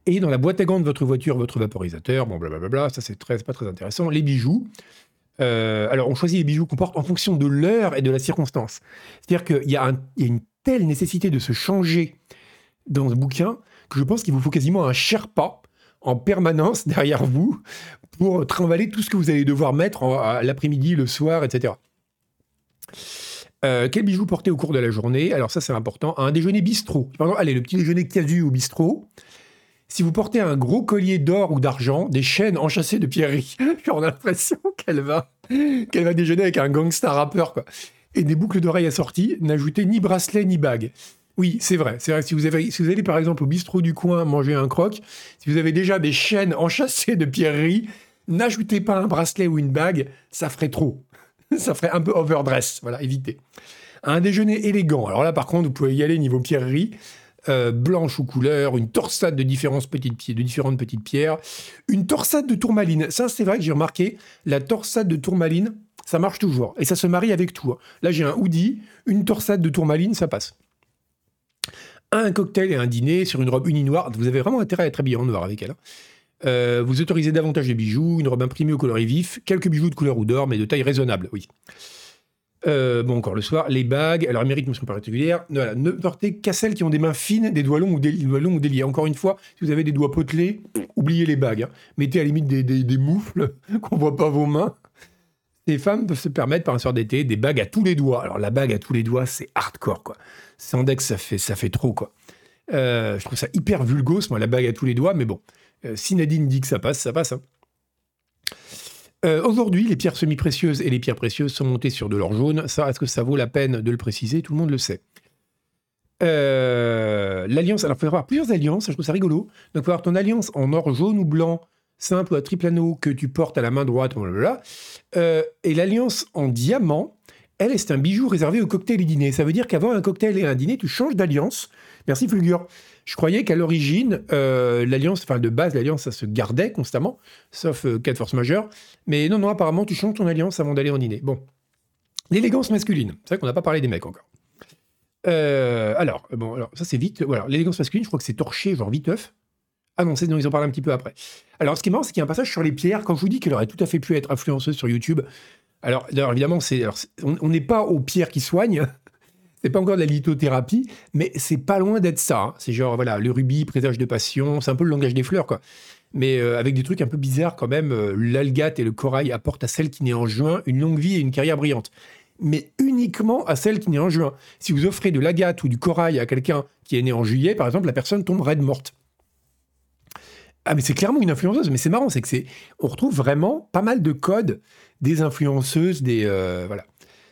Et dans la boîte à gants de votre voiture, votre vaporisateur, bon blablabla, ça c'est très, pas très intéressant. Les bijoux. Euh, alors on choisit les bijoux qu'on porte en fonction de l'heure et de la circonstance. C'est-à-dire qu'il y, a une telle nécessité de se changer dans ce bouquin que je pense qu'il vous faut quasiment un Sherpa en permanence <laughs> derrière vous pour trimballer tout ce que vous allez devoir mettre l'après-midi, le soir, etc. Euh, quel bijou porter au cours de la journée? Alors ça c'est important. Un déjeuner bistrot. Par allez, le petit déjeuner casu au bistrot. Si vous portez un gros collier d'or ou d'argent, des chaînes enchâssées de pierreries, <laughs> on a l'impression qu'elle va, qu'elle va déjeuner avec un gangster rappeur, quoi. Et des boucles d'oreilles assorties, n'ajoutez ni bracelet ni bague. Oui, c'est vrai. C'est vrai si vous, avez, si vous allez par exemple au bistrot du coin manger un croc, si vous avez déjà des chaînes <laughs> enchâssées de pierreries, n'ajoutez pas un bracelet ou une bague, ça ferait trop. <laughs> ça ferait un peu overdress. Voilà, évitez. Un déjeuner élégant. Alors là, par contre, vous pouvez y aller niveau pierrerie. Euh, blanche ou couleur, une torsade de différentes petites, de différentes petites pierres, une torsade de tourmaline. Ça, c'est vrai que j'ai remarqué, la torsade de tourmaline, ça marche toujours. Et ça se marie avec tout. Hein. Là, j'ai un hoodie, une torsade de tourmaline, ça passe un cocktail et un dîner sur une robe unie noire. Vous avez vraiment intérêt à être habillé en noir avec elle. Hein. Euh, vous autorisez davantage les bijoux, une robe imprimée au coloris vif, quelques bijoux de couleur ou d'or, mais de taille raisonnable, oui. Euh, bon, encore le soir, les bagues, alors elles méritent une mention particulière. Voilà, ne portez qu'à celles qui ont des mains fines, des doigts longs ou des, doigts longs ou déliés. Encore une fois, si vous avez des doigts potelés, oubliez les bagues. Hein. Mettez à la limite des, des, moufles, <laughs> qu'on voit pas vos mains. Les femmes peuvent se permettre, par un soir d'été, des bagues à tous les doigts. Alors la bague à tous les doigts, c'est hardcore, quoi. Sandex, ça fait, ça fait trop, quoi. Euh, je trouve ça hyper vulgose, moi, la bague à tous les doigts, mais bon. Euh, si Nadine dit que ça passe, ça passe. Hein. Euh, aujourd'hui, les pierres semi-précieuses et les pierres précieuses sont montées sur de l'or jaune. Ça, est-ce que ça vaut la peine de le préciser? Tout le monde le sait. l'alliance, alors il faut avoir plusieurs alliances, je trouve ça rigolo. Donc, il faut avoir ton alliance en or jaune ou blanc, simple ou à triple anneau que tu portes à la main droite, blablabla. et l'alliance en diamant, elle, c'est un bijou réservé au cocktail et dîner. Ça veut dire qu'avant un cocktail et un dîner, tu changes d'alliance. Merci Fulgur. Je croyais qu'à l'origine, euh, l'alliance, enfin de base, l'alliance, ça se gardait constamment, sauf euh, cas de force majeure. Mais non, non, apparemment, tu changes ton alliance avant d'aller en dîner. Bon. L'élégance masculine. C'est vrai qu'on n'a pas parlé des mecs encore. Euh, alors, bon, alors ça c'est vite. Voilà, l'élégance masculine, je crois que c'est torché, genre viteuf. Ah non, c'est non, ils en parlent un petit peu après. Alors, ce qui est marrant, c'est qu'il y a un passage sur les pierres. Quand je vous dis qu'elle aurait tout à fait pu être influenceuse sur YouTube, alors, évidemment, c'est, on n'est pas aux pierres qui soignent. <laughs> C'est pas encore de la lithothérapie, mais c'est pas loin d'être ça. Hein. C'est genre, voilà, le rubis, présage de passion, c'est un peu le langage des fleurs, quoi. Mais euh, avec des trucs un peu bizarres quand même. Euh, l'algate et le corail apportent à celle qui naît en juin une longue vie et une carrière brillante. Mais uniquement à celle qui naît en juin. Si vous offrez de l'agate ou du corail à quelqu'un qui est né en juillet, par exemple, la personne tombe raide morte. Ah, mais c'est clairement une influenceuse. Mais c'est marrant, c'est que c'est, on retrouve vraiment pas mal de codes des influenceuses, des euh, voilà.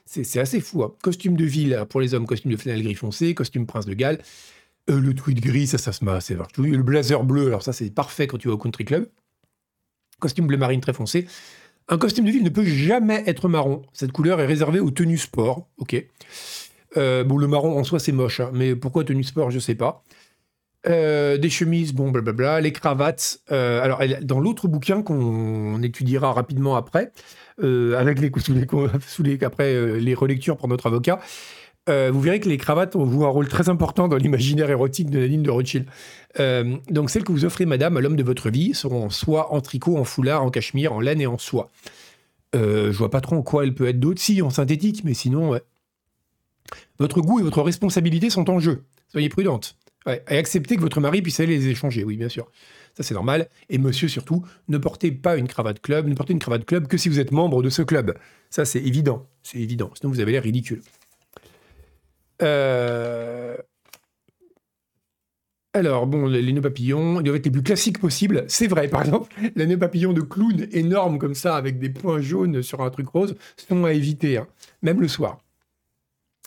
C'est assez fou. Hein. Costume de ville pour les hommes, costume de flanelle gris foncé, costume prince de Galles. Euh, le tweed gris, ça, ça se met assez Le blazer bleu, alors ça, c'est parfait quand tu vas au country club. Costume bleu marine très foncé. Un costume de ville ne peut jamais être marron. Cette couleur est réservée aux tenues sport. Ok. Euh, bon, le marron en soi, c'est moche, hein, mais pourquoi tenue sport, je sais pas. Euh, des chemises, bon, blablabla, les cravates. Euh, alors, dans l'autre bouquin qu'on étudiera rapidement après, euh, avec les, sous les, sous les, les relectures pour notre avocat, vous verrez que les cravates ont joué un rôle très important dans l'imaginaire érotique de Nadine de Rothschild. donc, celles que vous offrez, madame, à l'homme de votre vie seront en soie, en tricot, en foulard, en cachemire, en laine et en soie. je vois pas trop en quoi elle peut être d'autre. Si, en synthétique, mais sinon, ouais. Votre goût et votre responsabilité sont en jeu. Soyez prudente. Et accepter que votre mari puisse aller les échanger, oui, bien sûr. Ça, c'est normal. Et monsieur, surtout, ne portez pas une cravate club, ne portez une cravate club que si vous êtes membre de ce club. Ça, c'est évident. C'est évident. Sinon, vous avez l'air ridicule. Euh, alors, bon, les nœuds papillons, ils doivent être les plus classiques possibles. C'est vrai, par exemple, <laughs> les nœuds papillons de clown énormes comme ça, avec des points jaunes sur un truc rose, sont à éviter, hein, même le soir.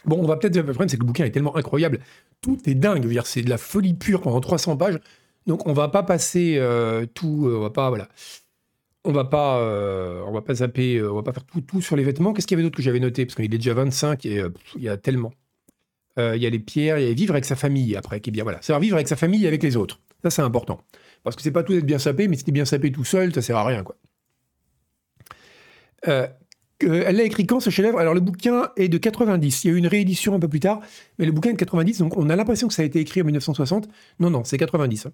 Bon, on va peut-être. Le problème, c'est que le bouquin est tellement incroyable. Tout est dingue. C'est de la folie pure pendant 300 pages. Donc, on va pas passer euh, tout. Euh, on va pas. Voilà. On va pas, euh, on va pas zapper, on va pas faire tout, sur les vêtements. Qu'est-ce qu'il y avait d'autre que j'avais noté? Parce qu'il est déjà 25 et il y a tellement. Il y a les pierres, il y a vivre avec sa famille après, qui est bien. Voilà, savoir vivre avec sa famille et avec les autres. Ça, c'est important. Parce que c'est pas tout d'être bien sapé, mais si t'es bien sapé tout seul, ça sert à rien, quoi. Euh, elle l'a écrit quand ce chef-d'œuvre? Alors le bouquin est de 90. Il y a eu une réédition un peu plus tard, mais le bouquin est de 90, donc on a l'impression que ça a été écrit en 1960. Non, non, c'est 90. Hein.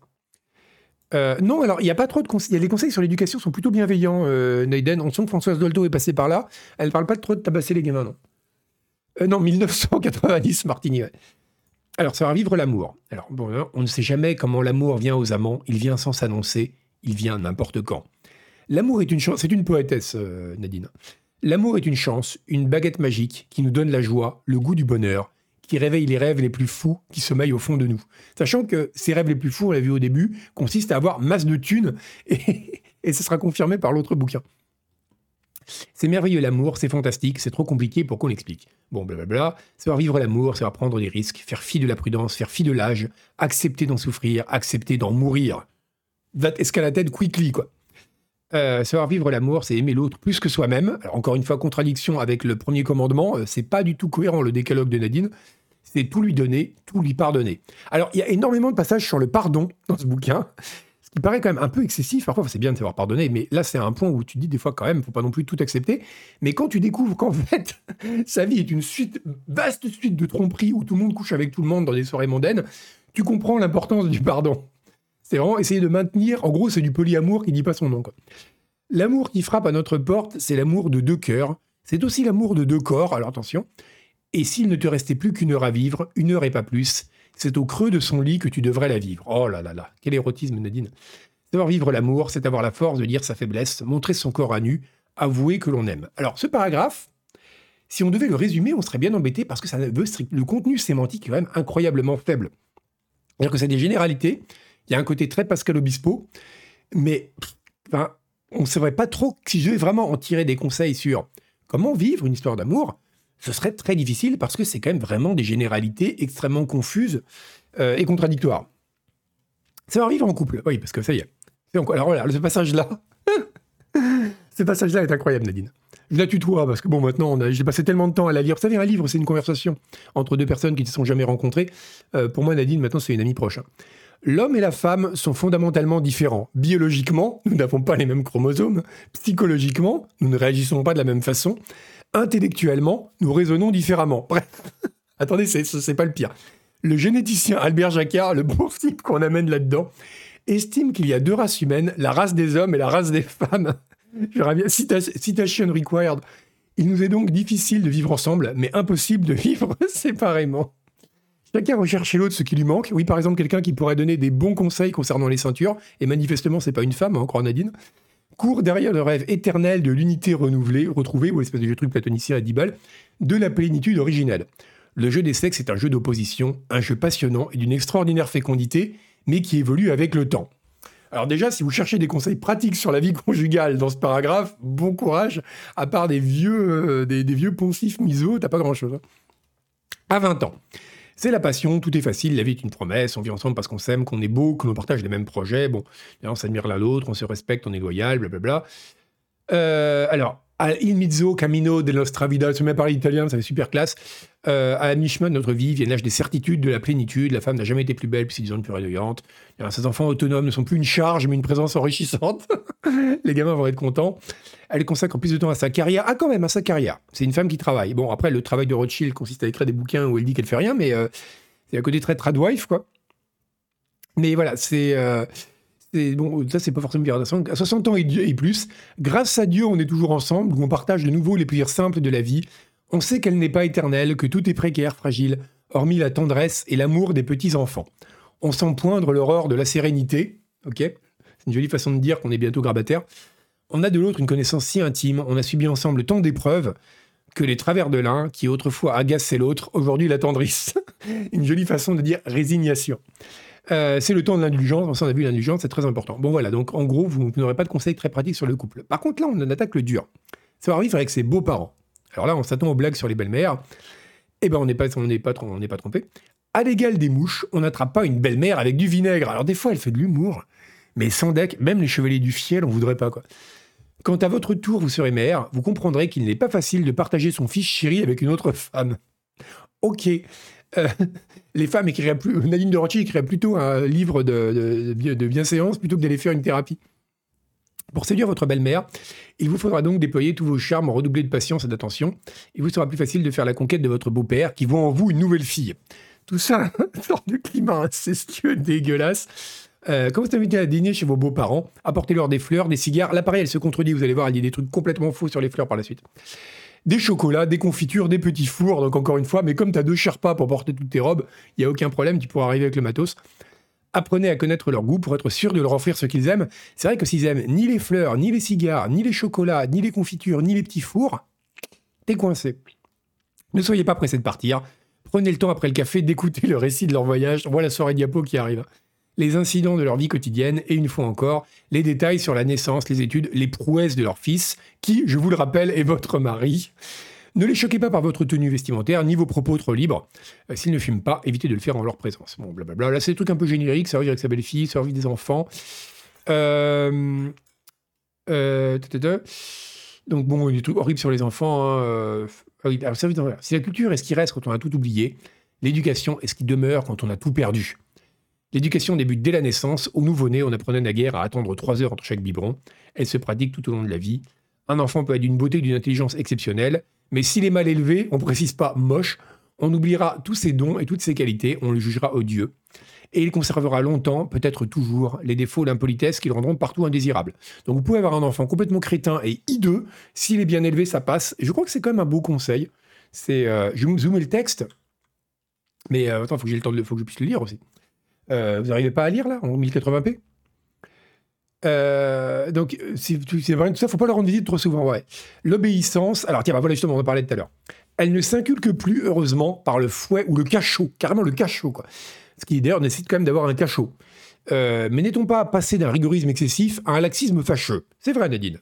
Euh, non, alors il n'y a pas trop de conseils. Les conseils sur l'éducation sont plutôt bienveillants, euh, Neiden. On sent que Françoise Dolto est passée par là. Elle ne parle pas trop de tabasser les gamins, non. Euh, non, 1990, Martini. Alors, ça va vivre l'amour. Alors, bon, hein, on ne sait jamais comment l'amour vient aux amants. Il vient sans s'annoncer. Il vient n'importe quand. L'amour est une chance. C'est une poétesse, euh, Nadine. L'amour est une chance, une baguette magique qui nous donne la joie, le goût du bonheur, qui réveille les rêves les plus fous qui sommeillent au fond de nous. Sachant que ces rêves les plus fous, on l'a vu au début, consistent à avoir masse de thunes <laughs> et, et ce sera confirmé par l'autre bouquin. C'est merveilleux l'amour, c'est fantastique, c'est trop compliqué pour qu'on l'explique. Bon, blablabla, savoir vivre l'amour, savoir prendre des risques, faire fi de la prudence, faire fi de l'âge, accepter d'en souffrir, accepter d'en mourir. That escalated quickly, quoi. Euh, savoir vivre l'amour, c'est aimer l'autre plus que soi-même. Encore une fois, contradiction avec le premier commandement, euh, c'est pas du tout cohérent le décalogue de Nadine. C'est tout lui donner, tout lui pardonner. Alors, il y a énormément de passages sur le pardon dans ce bouquin qui paraît quand même un peu excessif. Parfois, c'est bien de savoir pardonner, mais là, c'est un point où tu dis des fois quand même, faut pas non plus tout accepter. Mais quand tu découvres qu'en <laughs> fait, sa vie est une suite, vaste suite de tromperies où tout le monde couche avec tout le monde dans des soirées mondaines, tu comprends l'importance du pardon. C'est vraiment essayer de maintenir, en gros, c'est du polyamour qui dit pas son nom. L'amour qui frappe à notre porte, c'est l'amour de deux cœurs. C'est aussi l'amour de deux corps, alors attention. Et s'il ne te restait plus qu'une heure à vivre, une heure et pas plus, c'est au creux de son lit que tu devrais la vivre. Oh là là là, quel érotisme, Nadine. Savoir vivre l'amour, c'est avoir la force de dire sa faiblesse, montrer son corps à nu, avouer que l'on aime. Alors, ce paragraphe, si on devait le résumer, on serait bien embêté parce que ça veut le contenu sémantique est quand même incroyablement faible. C'est-à-dire que c'est des généralités, il y a un côté très Pascal Obispo, mais on ne saurait pas trop si je vais vraiment en tirer des conseils sur comment vivre une histoire d'amour ce serait très difficile parce que c'est quand même vraiment des généralités extrêmement confuses euh, et contradictoires. Va arriver en couple, oui, parce que ça y est. Alors voilà, ce passage-là, <laughs> ce passage-là est incroyable, Nadine. Je la tutoie parce que bon, maintenant, j'ai passé tellement de temps à la lire. Vous savez, un livre, c'est une conversation entre deux personnes qui ne se sont jamais rencontrées. Euh, pour moi, Nadine, maintenant, c'est une amie proche. Hein. L'homme et la femme sont fondamentalement différents. Biologiquement, nous n'avons pas les mêmes chromosomes. Psychologiquement, nous ne réagissons pas de la même façon intellectuellement, nous raisonnons différemment. <laughs> Bref, attendez, c'est pas le pire. Le généticien Albert Jacquard, le bon <laughs> type qu'on amène là-dedans, estime qu'il y a deux races humaines, la race des hommes et la race des femmes. <laughs> Je citation required. Il nous est donc difficile de vivre ensemble, mais impossible de vivre séparément. Chacun recherche chez l'autre ce qui lui manque. Oui, par exemple, quelqu'un qui pourrait donner des bons conseils concernant les ceintures, et manifestement, c'est pas une femme, hein, croit Nadine court derrière le rêve éternel de l'unité renouvelée, retrouvée, ou l'espèce de truc platonicien à 10 balles, de la plénitude originelle. Le jeu des sexes est un jeu d'opposition, un jeu passionnant et d'une extraordinaire fécondité, mais qui évolue avec le temps. Alors déjà, si vous cherchez des conseils pratiques sur la vie conjugale dans ce paragraphe, bon courage, à part des vieux, euh, des, vieux poncifs miso, t'as pas grand-chose. Hein. À 20 ans. C'est la passion, tout est facile, la vie est une promesse, on vit ensemble parce qu'on s'aime, qu'on est beau, que l'on partage les mêmes projets, bon, on s'admire l'un l'autre, on se respecte, on est loyal, blablabla. Euh, alors, Il mezzo cammino de nostra vida, je même parler italien, ça fait super classe. Euh, à mi-chemin de notre vie vient l'âge des certitudes, de la plénitude. La femme n'a jamais été plus belle, puis c'est ans plus rayonnante. Ses enfants autonomes ne sont plus une charge, mais une présence enrichissante. <laughs> Les gamins vont être contents. Elle consacre plus de temps à sa carrière. Ah, quand même, à sa carrière. C'est une femme qui travaille. Bon, après, le travail de Rothschild consiste à écrire des bouquins où elle dit qu'elle fait rien, mais euh, c'est à côté très tradwife, quoi. Mais voilà, c'est. Euh, bon, ça c'est pas forcément bien. À 60 ans et plus, grâce à Dieu, on est toujours ensemble, où on partage de nouveau les plaisirs simples de la vie. On sait qu'elle n'est pas éternelle, que tout est précaire, fragile, hormis la tendresse et l'amour des petits enfants. On sent poindre l'horreur de la sérénité, ok? C'est une jolie façon de dire qu'on est bientôt grabataire. On a de l'autre une connaissance si intime, on a subi ensemble tant d'épreuves que les travers de l'un, qui autrefois agaçaient l'autre, aujourd'hui l'attendrissent. <laughs> une jolie façon de dire résignation. Euh, c'est le temps de l'indulgence. On a vu l'indulgence, c'est très important. Bon, voilà. Donc, en gros, vous, n'aurez pas de conseils très pratiques sur le couple. Par contre, là, on attaque le dur. Va vivre avec ses beaux-parents. Alors là, on s'attend aux blagues sur les belles-mères. Eh ben, on n'est pas, pas, pas trompé. À l'égal des mouches, on n'attrape pas une belle-mère avec du vinaigre. Alors, des fois, elle fait de l'humour. Mais sans deck, même les chevaliers du fiel, on voudrait pas, quoi. Quand à votre tour vous serez mère, vous comprendrez qu'il n'est pas facile de partager son fils chéri avec une autre femme. Ok, euh, <laughs> les femmes écriraient. Nadine Rothschild écrirait plutôt un livre de, bienséance plutôt que d'aller faire une thérapie. Pour séduire votre belle-mère, il vous faudra donc déployer tous vos charmes, redoubler de patience et d'attention. Il vous sera plus facile de faire la conquête de votre beau-père qui voit en vous une nouvelle fille. Tout ça, <laughs> une de climat incestueux dégueulasse. Euh, quand vous invitez à dîner chez vos beaux-parents, apportez-leur des fleurs, des cigares. L'appareil, elle se contredit, vous allez voir, il dit des trucs complètement faux sur les fleurs par la suite des chocolats, des confitures, des petits fours, donc encore une fois, mais comme tu as deux Sherpas pour porter toutes tes robes, il n'y a aucun problème, tu pourras arriver avec le matos. Apprenez à connaître leur goût pour être sûr de leur offrir ce qu'ils aiment. C'est vrai que s'ils aiment ni les fleurs, ni les cigares, ni les chocolats, ni les confitures, ni les petits fours, t'es coincé. Ne soyez pas pressé de partir. Prenez le temps après le café d'écouter le récit de leur voyage. Voilà la soirée diapo qui arrive les incidents de leur vie quotidienne et une fois encore, les détails sur la naissance, les études, les prouesses de leur fils, qui, je vous le rappelle, est votre mari. Ne les choquez pas par votre tenue vestimentaire, ni vos propos trop libres. Euh, s'ils ne fument pas, évitez de le faire en leur présence. Bon, blablabla. Là, c'est des trucs un peu génériques, ça va avec sa belle-fille, ça va des enfants. Euh, euh, donc, bon, des trucs horribles sur les enfants. Hein, alors, si la culture est ce qui reste quand on a tout oublié, l'éducation est ce qui demeure quand on a tout perdu? L'éducation débute dès la naissance. Au nouveau-né, on apprenait naguère à attendre trois heures entre chaque biberon. Elle se pratique tout au long de la vie. Un enfant peut être d'une beauté et d'une intelligence exceptionnelle, mais s'il est mal élevé, on ne précise pas moche, on oubliera tous ses dons et toutes ses qualités, on le jugera odieux. Et il conservera longtemps, peut-être toujours, les défauts d'impolitesse qui le rendront partout indésirable. Donc vous pouvez avoir un enfant complètement crétin et hideux, s'il est bien élevé, ça passe. Je crois que c'est quand même un beau conseil. C'est, euh, je vais me zoomer le texte, mais euh, attends, faut que j'ai le temps de, faut que je puisse le lire aussi. Euh, vous n'arrivez pas à lire là, en 1080p euh, donc, c'est vrai, tout ça, faut pas leur rendre visite trop souvent. L'obéissance, alors tiens, bah, voilà justement, on en parlait tout à l'heure. Elle ne s'inculque plus, heureusement, par le fouet ou le cachot, carrément le cachot, quoi. Ce qui d'ailleurs nécessite quand même d'avoir un cachot. Euh, mais n'est-on pas passé d'un rigorisme excessif à un laxisme fâcheux? C'est vrai, Nadine.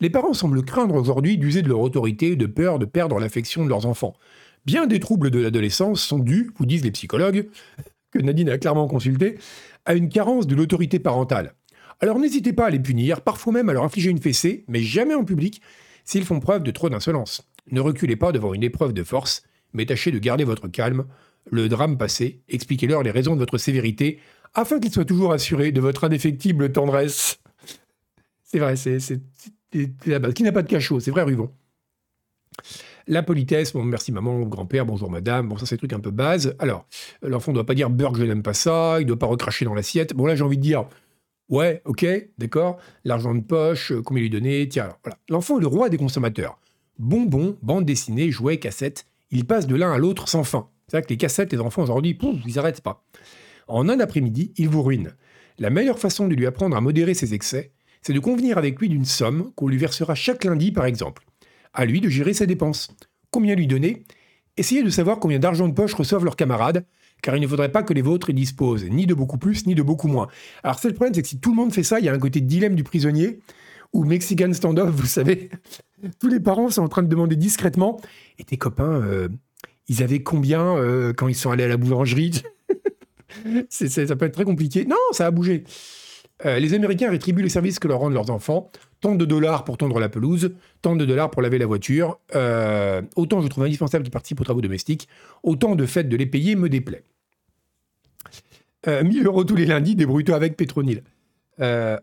Les parents semblent craindre aujourd'hui d'user de leur autorité de peur de perdre l'affection de leurs enfants. Bien des troubles de l'adolescence sont dus, vous disent les psychologues, que Nadine a clairement consulté, à une carence de l'autorité parentale. Alors n'hésitez pas à les punir, parfois même à leur infliger une fessée, mais jamais en public, s'ils font preuve de trop d'insolence. Ne reculez pas devant une épreuve de force, mais tâchez de garder votre calme. Le drame passé, expliquez-leur les raisons de votre sévérité, afin qu'ils soient toujours assurés de votre indéfectible tendresse. C'est vrai, c'est la base. Qui n'a pas de cachot, c'est vrai, Ruvon. La politesse, bon, merci maman, grand-père, bonjour madame, bon, ça c'est des trucs un peu base. Alors, l'enfant ne doit pas dire burg, je n'aime pas ça, il ne doit pas recracher dans l'assiette. Bon, là, j'ai envie de dire, ouais, ok, d'accord, l'argent de poche, euh, combien lui donner, tiens, voilà. L'enfant est le roi des consommateurs. Bonbons, bande dessinée, jouets, cassettes, il passe de l'un à l'autre sans fin. C'est vrai que les cassettes, les enfants aujourd'hui, pouf, ils n'arrêtent pas. En un après-midi, il vous ruine. La meilleure façon de lui apprendre à modérer ses excès, c'est de convenir avec lui d'une somme qu'on lui versera chaque lundi, par exemple. À lui de gérer ses dépenses. Combien lui donner? Essayez de savoir combien d'argent de poche reçoivent leurs camarades, car il ne faudrait pas que les vôtres y disposent, ni de beaucoup plus, ni de beaucoup moins. Alors, c'est le problème, c'est que si tout le monde fait ça, il y a un côté dilemme du prisonnier, ou Mexican standoff, vous savez, <laughs> tous les parents sont en train de demander discrètement Et tes copains, euh, ils avaient combien euh, quand ils sont allés à la boulangerie? <laughs> Ça peut être très compliqué. Non, ça a bougé. Euh, les Américains rétribuent les services que leur rendent leurs enfants. Tant de dollars pour tondre la pelouse, tant de dollars pour laver la voiture. Euh, autant je trouve indispensable qu'ils participent aux travaux domestiques, autant de fait de les payer me déplaît. 1000 euh, euros tous les lundis, débrouille-toi avec Pétronil. à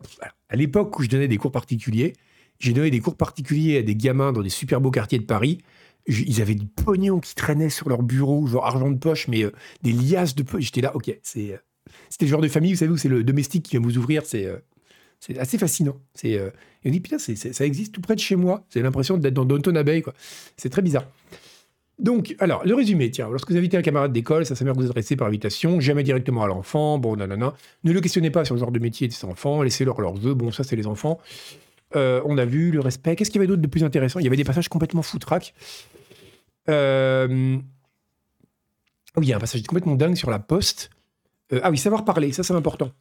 l'époque où je donnais des cours particuliers, j'ai donné des cours particuliers à des gamins dans des super beaux quartiers de Paris. ils avaient du pognon qui traînait sur leur bureau, genre argent de poche, mais des liasses de poche. J'étais là, ok, c'est c'était le genre de famille, vous savez, où c'est le domestique qui vient vous ouvrir. C'est euh, assez fascinant. Euh, et on dit, putain, ça existe tout près de chez moi. C'est l'impression d'être dans Downton Abbey. Quoi. C'est très bizarre. Donc, alors, le résumé, tiens, lorsque vous invitez un camarade d'école, ça s'améliore vous adresser par invitation, jamais directement à l'enfant, bon, nanana. Ne le questionnez pas sur le genre de métier de ses enfants, laissez-leur leur jeu, bon, ça, c'est les enfants. Euh, on a vu le respect. Qu'est-ce qu'il y avait d'autre de plus intéressant? Il y avait des passages complètement foutraques. Euh... Oui, il y a un passage complètement dingue sur la poste. Euh, ah oui, savoir parler, ça, c'est important.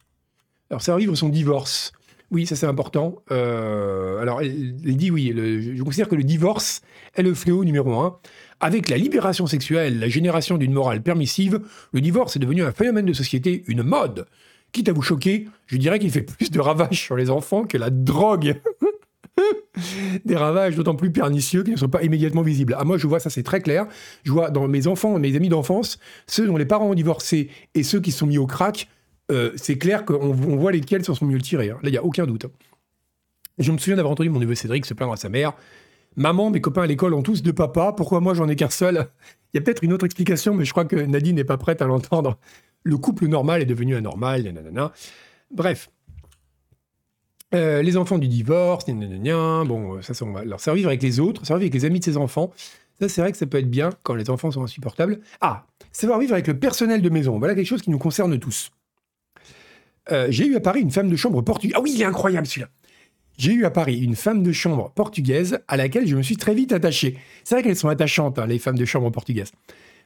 Alors, savoir vivre son divorce. Oui, ça c'est important. Euh, alors, elle, dit oui, je considère que le divorce est le fléau numéro un. Avec la libération sexuelle, la génération d'une morale permissive, le divorce est devenu un phénomène de société, une mode. Quitte à vous choquer, je dirais qu'il fait plus de ravages sur les enfants que la drogue. <laughs> Des ravages d'autant plus pernicieux qu'ils ne sont pas immédiatement visibles. Ah, moi, je vois ça, c'est très clair. Je vois dans mes enfants, mes amis d'enfance, ceux dont les parents ont divorcé et ceux qui sont mis au crack, euh, c'est clair qu'on voit lesquels s'en sont mieux tirés. Hein. Là, il n'y a aucun doute. Je me souviens d'avoir entendu mon neveu Cédric se plaindre à sa mère. Maman, mes copains à l'école ont tous deux papas. Pourquoi moi j'en ai qu'un seul? Il y a peut-être une autre explication, mais je crois que Nadine n'est pas prête à l'entendre. Le couple normal est devenu anormal. Nanana. Bref. Euh, les enfants du divorce, nanana, bon, ça, on va leur servir avec les autres, servir avec les amis de ses enfants. Ça, c'est vrai que ça peut être bien quand les enfants sont insupportables. Ah, savoir vivre avec le personnel de maison. Voilà quelque chose qui nous concerne tous. Euh, j'ai eu à Paris une femme de chambre portugaise. Ah oui, il est incroyable celui-là. J'ai eu à Paris une femme de chambre portugaise à laquelle je me suis très vite attaché. C'est vrai qu'elles sont attachantes, hein, les femmes de chambre portugaises.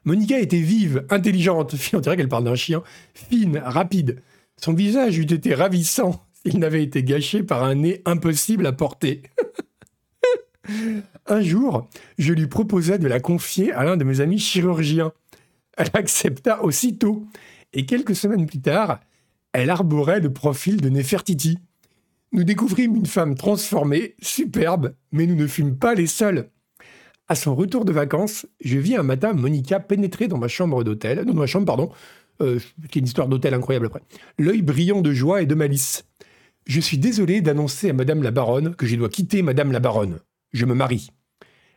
Monica était vive, intelligente, <laughs> on dirait qu'elle parle d'un chien, fine, rapide. Son visage eût été ravissant s'il n'avait été gâché par un nez impossible à porter. <laughs> un jour, je lui proposai de la confier à l'un de mes amis chirurgiens. Elle accepta aussitôt, et quelques semaines plus tard, elle arborait le profil de Nefertiti. Nous découvrîmes une femme transformée, superbe, mais nous ne fûmes pas les seuls. À son retour de vacances, je vis un matin Monica pénétrer dans ma chambre d'hôtel, dans ma chambre, pardon, euh, qui est une histoire d'hôtel incroyable après, l'œil brillant de joie et de malice. Je suis désolé d'annoncer à Madame la Baronne que je dois quitter Madame la Baronne. Je me marie.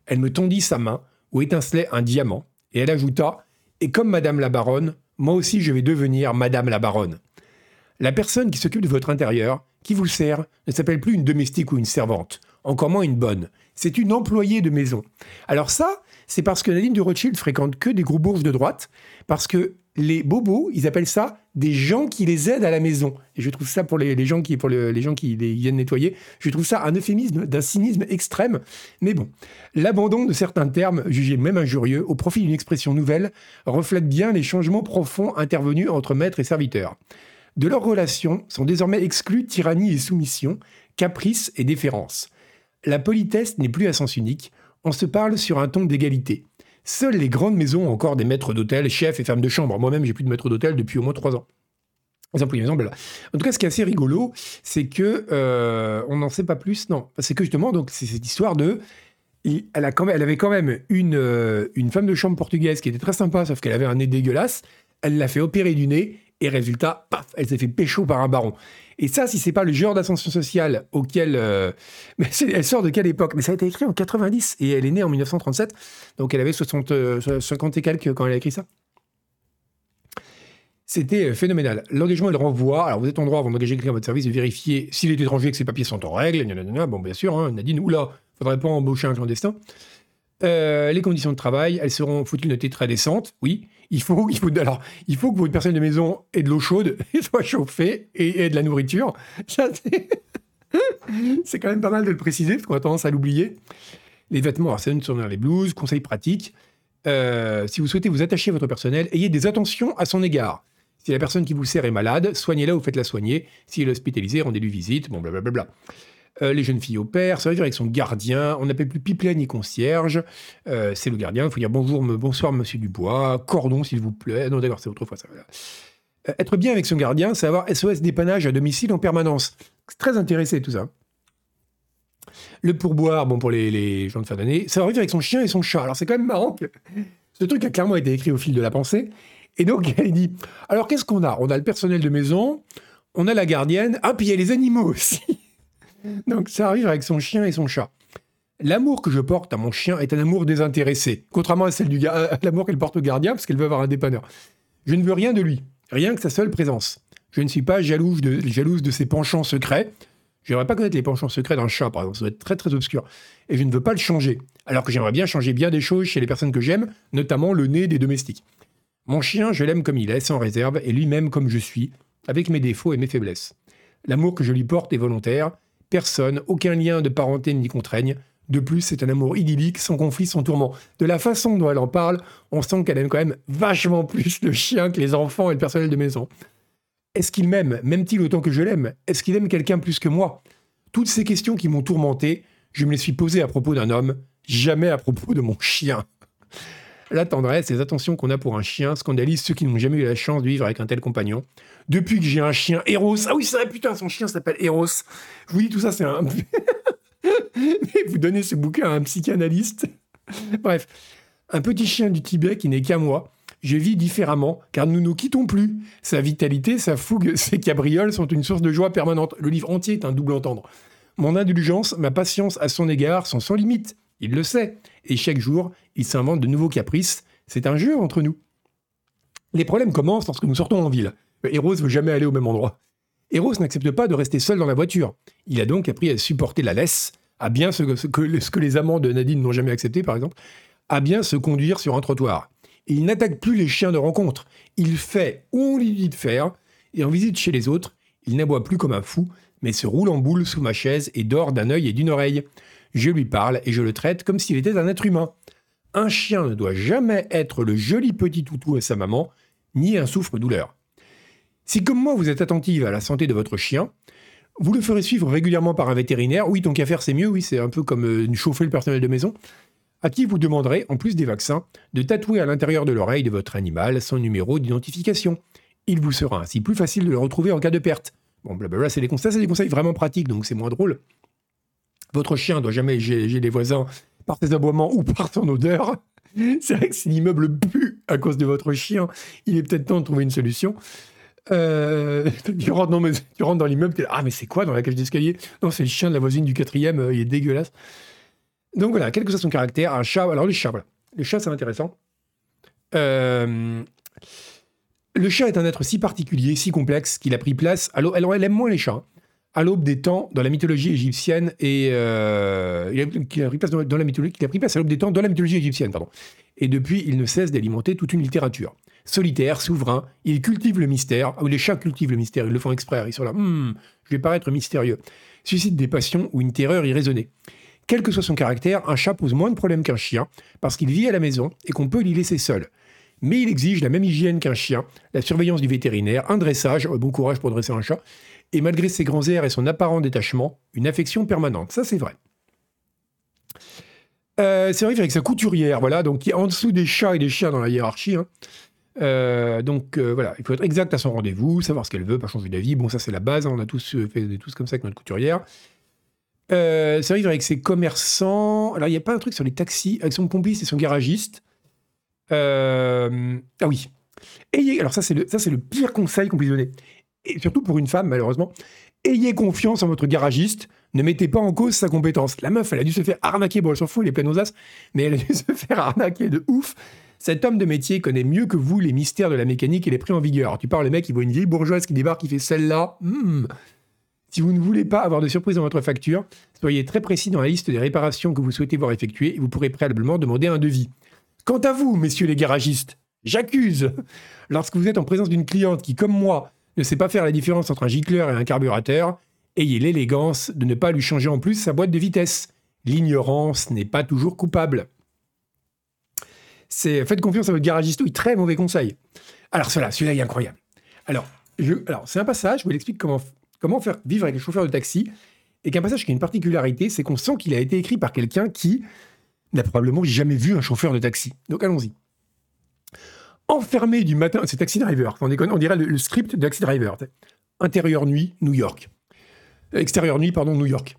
Elle me tendit sa main où étincelait un diamant, et elle ajouta Et comme Madame la Baronne, moi aussi je vais devenir Madame la Baronne. La personne qui s'occupe de votre intérieur, qui vous sert, ne s'appelle plus une domestique ou une servante, encore moins une bonne. C'est une employée de maison. Alors ça, c'est parce que Nadine de Rothschild fréquente que des gros bourges de droite, parce que les bobos, ils appellent ça des gens qui les aident à la maison. Et je trouve ça pour les, gens qui les gens qui viennent nettoyer, je trouve ça un euphémisme d'un cynisme extrême. Mais bon, l'abandon de certains termes jugés même injurieux au profit d'une expression nouvelle reflète bien les changements profonds intervenus entre maître et serviteur. De leurs relations sont désormais exclus tyrannie et soumission, caprice et déférence. La politesse n'est plus à sens unique, on se parle sur un ton d'égalité. Seules les grandes maisons ont encore des maîtres d'hôtel, chefs et femmes de chambre. Moi-même, j'ai plus de maître d'hôtel depuis au moins trois ans. En tout cas, ce qui est assez rigolo, c'est que euh, on n'en sait pas plus. Non, c'est que justement, donc c'est cette histoire de elle, avait quand même une, euh, une femme de chambre portugaise qui était très sympa, sauf qu'elle avait un nez dégueulasse. Elle l'a fait opérer du nez et résultat, paf, elle s'est fait pécho par un baron. Et ça, si c'est pas le genre d'ascension sociale auquel... Euh, <laughs> mais elle sort de quelle époque? Mais ça a été écrit en 90 et elle est née en 1937. Donc elle avait 60, 50 euh, et quelques quand elle a écrit ça. C'était euh, phénoménal. L'engagement et le. Alors, vous êtes en droit, avant d'engager quelqu'un à votre service, de vérifier s'il est étranger, que ses papiers sont en règle. Bon, bien sûr, hein, Nadine, oula, faudrait pas embaucher un clandestin. les conditions de travail, elles seront, faut-il noter, très décentes, oui il faut, il faut, alors, il faut que votre personne de maison ait de l'eau chaude, <laughs> soit chauffée et ait de la nourriture. <laughs> C'est quand même pas mal de le préciser, parce qu'on a tendance à l'oublier. Les vêtements, alors c'est sur les blouses, conseils pratiques. Euh, si vous souhaitez vous attacher à votre personnel, ayez des attentions à son égard. Si la personne qui vous sert est malade, soignez-la ou faites-la soigner. Si elle est hospitalisée, rendez-lui visite, bon, blablabla. Euh, les jeunes filles au père, ça veut dire avec son gardien, on n'appelle plus pipelet ni concierge, euh, c'est le gardien, il faut dire bonjour, bonsoir monsieur Dubois, cordon s'il vous plaît, non d'accord, c'est autrefois ça. Euh, être bien avec son gardien, c'est avoir SOS dépannage à domicile en permanence. C'est très intéressé tout ça. Le pourboire, bon pour les, gens de fin d'année, ça va vivre avec son chien et son chat. Alors c'est quand même marrant que ce truc a clairement été écrit au fil de la pensée. Et donc <laughs> elle dit, alors qu'est-ce qu'on a? On a le personnel de maison, on a la gardienne, ah puis il y a les animaux aussi. <laughs> Donc ça arrive avec son chien et son chat. L'amour que je porte à mon chien est un amour désintéressé, contrairement à celle du <laughs> l'amour qu'elle porte au gardien parce qu'elle veut avoir un dépanneur. Je ne veux rien de lui, rien que sa seule présence. Je ne suis pas jalouse de, ses penchants secrets. J'aimerais pas connaître les penchants secrets d'un chat, par exemple, ça doit être très très obscur. Et je ne veux pas le changer. Alors que j'aimerais bien changer bien des choses chez les personnes que j'aime, notamment le nez des domestiques. Mon chien, je l'aime comme il est, sans réserve, et lui-même comme je suis, avec mes défauts et mes faiblesses. L'amour que je lui porte est volontaire, personne, aucun lien de parenté ne m'y contraigne, de plus, c'est un amour idyllique, sans conflit, sans tourment. De la façon dont elle en parle, on sent qu'elle aime quand même vachement <laughs> plus le chien que les enfants et le personnel de maison. Est-ce qu'il m'aime? M'aime-t-il autant que je l'aime? Est-ce qu'il aime quelqu'un plus que moi? Toutes ces questions qui m'ont tourmenté, je me les suis posées à propos d'un homme, jamais à propos de mon chien. La tendresse les attentions qu'on a pour un chien scandalisent ceux qui n'ont jamais eu la chance de vivre avec un tel compagnon. Depuis que j'ai un chien Eros, ah oui, c'est vrai, putain, son chien s'appelle Eros. Je vous dis, tout ça, c'est un. <laughs> Mais vous donnez ce bouquin à un psychanalyste. Bref, un petit chien du Tibet qui n'est qu'à moi. Je vis différemment, car nous ne nous quittons plus. Sa vitalité, sa fougue, <laughs> ses cabrioles sont une source de joie permanente. Le livre entier est un double entendre. Mon indulgence, ma patience à son égard sont sans limite. Il le sait. Et chaque jour, il s'invente de nouveaux caprices. C'est un jeu entre nous. Les problèmes commencent lorsque nous sortons en ville. Eros veut jamais aller au même endroit. Eros n'accepte pas de rester seul dans la voiture. Il a donc appris à supporter la laisse, à bien ce que, les amants de Nadine n'ont jamais accepté, par exemple, à bien se conduire sur un trottoir. il n'attaque plus les chiens de rencontre. Il fait où on lui dit de faire, et en visite chez les autres, il n'aboie plus comme un fou, mais se roule en boule sous ma chaise et dort d'un œil et d'une oreille. Je lui parle et je le traite comme s'il était un être humain. Un chien ne doit jamais être le joli petit toutou à sa maman, ni un souffre-douleur. Si comme moi vous êtes attentive à la santé de votre chien, vous le ferez suivre régulièrement par un vétérinaire. Oui, tant qu'à faire, c'est mieux. Oui, c'est un peu comme euh, chauffer le personnel de maison. À qui vous demanderez, en plus des vaccins, de tatouer à l'intérieur de l'oreille de votre animal son numéro d'identification. Il vous sera ainsi plus facile de le retrouver en cas de perte. Bon, blablabla, c'est des conseils, c'est des conseils vraiment pratiques, donc c'est moins drôle. Votre chien doit jamais gérer les voisins par ses aboiements ou par son odeur. <laughs> C'est vrai que si l'immeuble pue à cause de votre chien, il est peut-être temps de trouver une solution. Euh, <laughs> tu, rentres, non, mais, tu dans l'immeuble, ah mais c'est quoi dans la cage d'escalier? Non, c'est le chien de la voisine du quatrième, euh, il est dégueulasse. Donc voilà, quel que soit son caractère, un chat, alors les chats, voilà. Les chats, c'est intéressant. Euh, le chat est un être si particulier, si complexe, qu'il a pris place. Alors, elle aime moins les chats. Hein. À l'aube des temps dans la mythologie égyptienne et il a, pris place dans, la mythologie, qu'il a pris place à l'aube des temps dans la mythologie égyptienne, pardon. Et depuis, il ne cesse d'alimenter toute une littérature solitaire, souverain, il cultive le mystère. Ou les chats cultivent le mystère, ils le font exprès. Ils sont là, hmm, je vais paraître mystérieux. Suscite des passions ou une terreur irraisonnée. Quel que soit son caractère, un chat pose moins de problèmes qu'un chien, parce qu'il vit à la maison et qu'on peut l'y laisser seul. Mais il exige la même hygiène qu'un chien, la surveillance du vétérinaire, un dressage, bon courage pour dresser un chat, et malgré ses grands airs et son apparent détachement, une affection permanente. Ça, c'est vrai. Euh, c'est vrai qu'avec sa couturière, voilà, donc qui est en dessous des chats et des chiens dans la hiérarchie, hein, euh, donc euh, voilà, il faut être exact à son rendez-vous, savoir ce qu'elle veut, pas changer d'avis. Bon, ça c'est la base, hein, on a tous euh, fait tous comme ça avec notre couturière. c'est vrai avec ses commerçants. Alors il n'y a pas un truc sur les taxis, avec son complice et son garagiste. ah oui. Alors ça c'est le, ça c'est le pire conseil qu'on puisse donner. Et surtout pour une femme, malheureusement. Ayez confiance en votre garagiste. Ne mettez pas en cause sa compétence. La meuf, elle a dû se faire arnaquer. Bon, elle s'en fout, elle est pleine aux as. Mais elle a dû <laughs> se faire arnaquer de ouf cet homme de métier connaît mieux que vous les mystères de la mécanique et les prix en vigueur. tu parles, le mec, il voit une vieille bourgeoise qui débarque, qui fait celle-là. Hmm. Si vous ne voulez pas avoir de surprise dans votre facture, soyez très précis dans la liste des réparations que vous souhaitez voir effectuer et vous pourrez préalablement demander un devis. Quant à vous, messieurs les garagistes, j'accuse Lorsque vous êtes en présence d'une cliente qui, comme moi, ne sait pas faire la différence entre un gicleur et un carburateur, ayez l'élégance de ne pas lui changer en plus sa boîte de vitesse. L'ignorance n'est pas toujours coupable. Faites confiance à votre garagiste. Oui, très mauvais conseil. Alors, cela, celui-là est incroyable. Alors, c'est un passage, je vous l'explique comment, comment faire vivre avec les chauffeurs de taxi. Et qu'un passage qui a une particularité, c'est qu'on sent qu'il a été écrit par quelqu'un qui n'a probablement jamais vu un chauffeur de taxi. Donc, allons-y. Enfermé du matin, c'est Taxi Driver, on, le, script de Taxi Driver. Intérieur nuit, New York. Extérieur nuit, pardon, New York.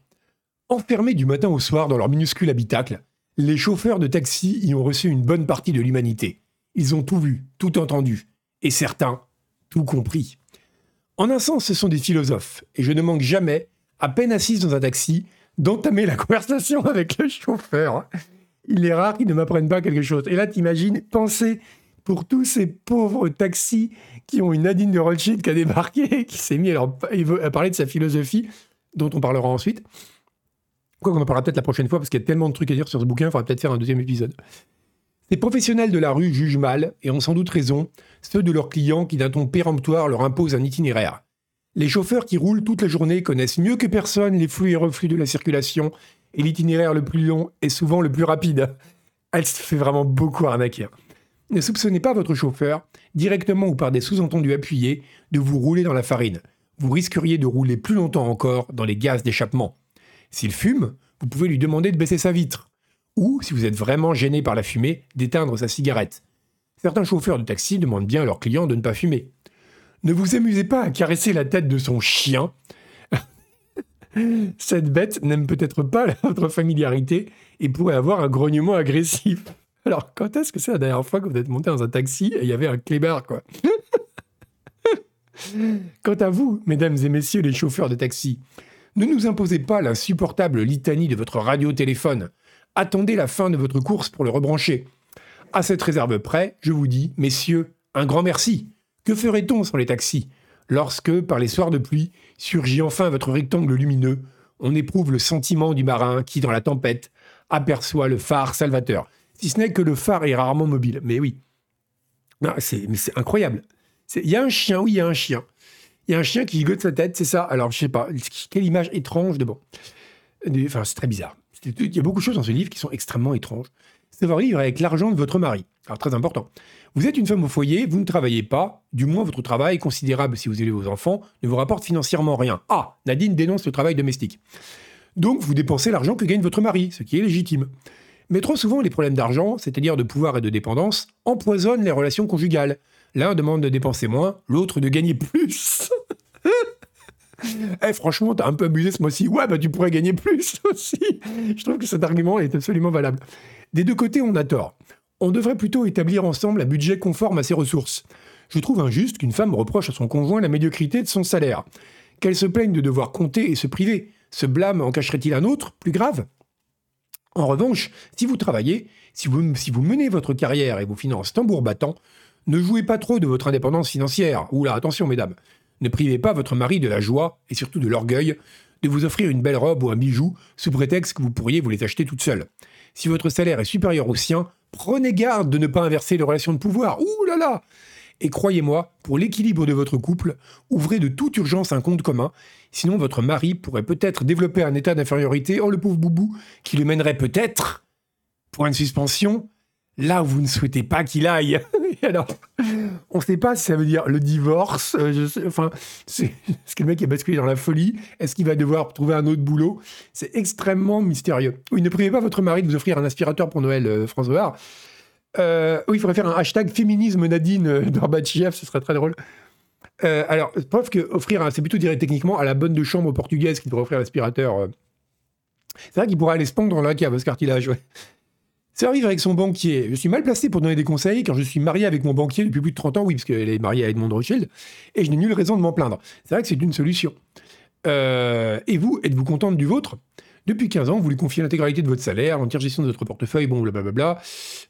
Enfermé du matin au soir dans leur minuscule habitacle, les chauffeurs de taxi y ont reçu une bonne partie de l'humanité. Ils ont tout vu, tout entendu, et certains, tout compris. En un sens, ce sont des philosophes, et je ne manque jamais, à peine assise dans un taxi, d'entamer la <laughs> conversation avec le chauffeur. Il est rare qu'ils ne m'apprennent pas quelque chose. Et là, t'imagines, penser pour tous ces pauvres taxis qui ont une Nadine de Rothschild qui a débarqué, <laughs> qui s'est mis à, parler de sa philosophie. dont on parlera ensuite. Quoi qu'on en parlera peut-être la prochaine fois, parce qu'il y a tellement de trucs à dire sur ce bouquin, il faudra peut-être faire un deuxième épisode. Les professionnels de la rue jugent mal, et ont sans doute raison, ceux de leurs clients qui d'un ton péremptoire leur imposent un itinéraire. Les chauffeurs qui roulent toute la journée connaissent mieux que personne les flux et reflux de la circulation, et l'itinéraire le plus long est souvent le plus rapide. Elle se fait vraiment beaucoup arnaquer. Ne soupçonnez pas votre chauffeur, directement ou par des sous-entendus appuyés, de vous rouler dans la farine. Vous risqueriez de rouler plus longtemps encore dans les gaz d'échappement. S'il fume, vous pouvez lui demander de baisser sa vitre. Ou, si vous êtes vraiment gêné par la fumée, d'éteindre sa cigarette. Certains chauffeurs de taxi demandent bien à leurs clients de ne pas fumer. Ne vous amusez pas à caresser la tête de son chien. <laughs> Cette bête n'aime peut-être pas <laughs> votre familiarité et pourrait avoir un grognement agressif. Alors, quand est-ce que c'est la dernière fois que vous êtes monté dans un taxi et il y avait un clébard, quoi <laughs> Quant à vous, mesdames et messieurs les chauffeurs de taxi, ne nous imposez pas l'insupportable litanie de votre radio-téléphone. Attendez la fin de votre course pour le rebrancher. À cette réserve près, je vous dis, messieurs, un grand merci. Que ferait-on sur les taxis? Lorsque, par les soirs de pluie, surgit enfin votre rectangle lumineux On éprouve le sentiment du marin qui, dans la tempête, aperçoit le phare salvateur. Si ce n'est que le phare est rarement mobile. Mais oui. C'est incroyable. Il y a un chien, oui, il y a un chien. Il y a un chien qui gigote sa tête, c'est ça. Alors, je sais pas, quelle image étrange de bon. Enfin, c'est très bizarre. Il y a beaucoup de choses dans ce livre qui sont extrêmement étranges. Savoir vivre avec l'argent de votre mari. Alors, très important. Vous êtes une femme au foyer, vous ne travaillez pas, du moins votre travail, considérable si vous élevez vos enfants, ne vous rapporte financièrement rien. Ah, Nadine dénonce le travail domestique. Donc, vous dépensez l'argent que gagne votre mari, ce qui est légitime. Mais trop souvent, les problèmes d'argent, c'est-à-dire de pouvoir et de dépendance, empoisonnent les relations conjugales. L'un demande de dépenser moins, l'autre de gagner plus. <laughs> Eh, franchement, t'as un peu abusé ce mois-ci. Ouais, bah tu pourrais gagner plus <laughs> aussi. Je trouve que cet argument est absolument valable. Des deux côtés, on a tort. On devrait plutôt établir ensemble un budget conforme à ses ressources. Je trouve injuste qu'une femme reproche à son conjoint la médiocrité de son salaire. Qu'elle se plaigne de devoir compter et se priver. Ce blâme en cacherait-il un autre, plus grave? En revanche, si vous travaillez, si vous, menez votre carrière et vos finances tambour battant, ne jouez pas trop de votre indépendance financière. Oula, attention mesdames. Ne privez pas votre mari de la joie, et surtout de l'orgueil, de vous offrir une belle robe ou un bijou sous prétexte que vous pourriez vous les acheter toute seule. Si votre salaire est supérieur au sien, prenez garde de ne pas inverser les relations de pouvoir. Ouh là là Et croyez-moi, pour l'équilibre de votre couple, ouvrez de toute urgence un compte commun, sinon votre mari pourrait peut-être développer un état d'infériorité, oh le pauvre boubou, qui le mènerait peut-être, pour une suspension, là où vous ne souhaitez pas qu'il aille. <laughs> alors, on ne sait pas si ça veut dire le divorce. Euh, enfin, est-ce <laughs> que le mec est basculé dans la folie Est-ce qu'il va devoir trouver un autre boulot? C'est extrêmement mystérieux. Oui, ne priez pas votre mari de vous offrir un aspirateur pour Noël, euh, François euh, oui, il faudrait faire un hashtag féminisme Nadine euh, ce serait très drôle. alors, preuve que offrir, c'est plutôt dire techniquement à la bonne de chambre portugaise qui devrait offrir l'aspirateur. c'est vrai qu'il pourrait aller se pendre dans la cave, ce cartilage. Ouais. Vivre avec son banquier. Je suis mal placé pour donner des conseils car je suis marié avec mon banquier depuis plus de 30 ans, oui, parce qu'elle est mariée à Edmond Rothschild, et je n'ai nulle raison de m'en plaindre. C'est vrai que c'est une solution. Euh, et vous, êtes-vous contente du vôtre? Depuis 15 ans, vous lui confiez l'intégralité de votre salaire, l'entière gestion de votre portefeuille, bon, blablabla.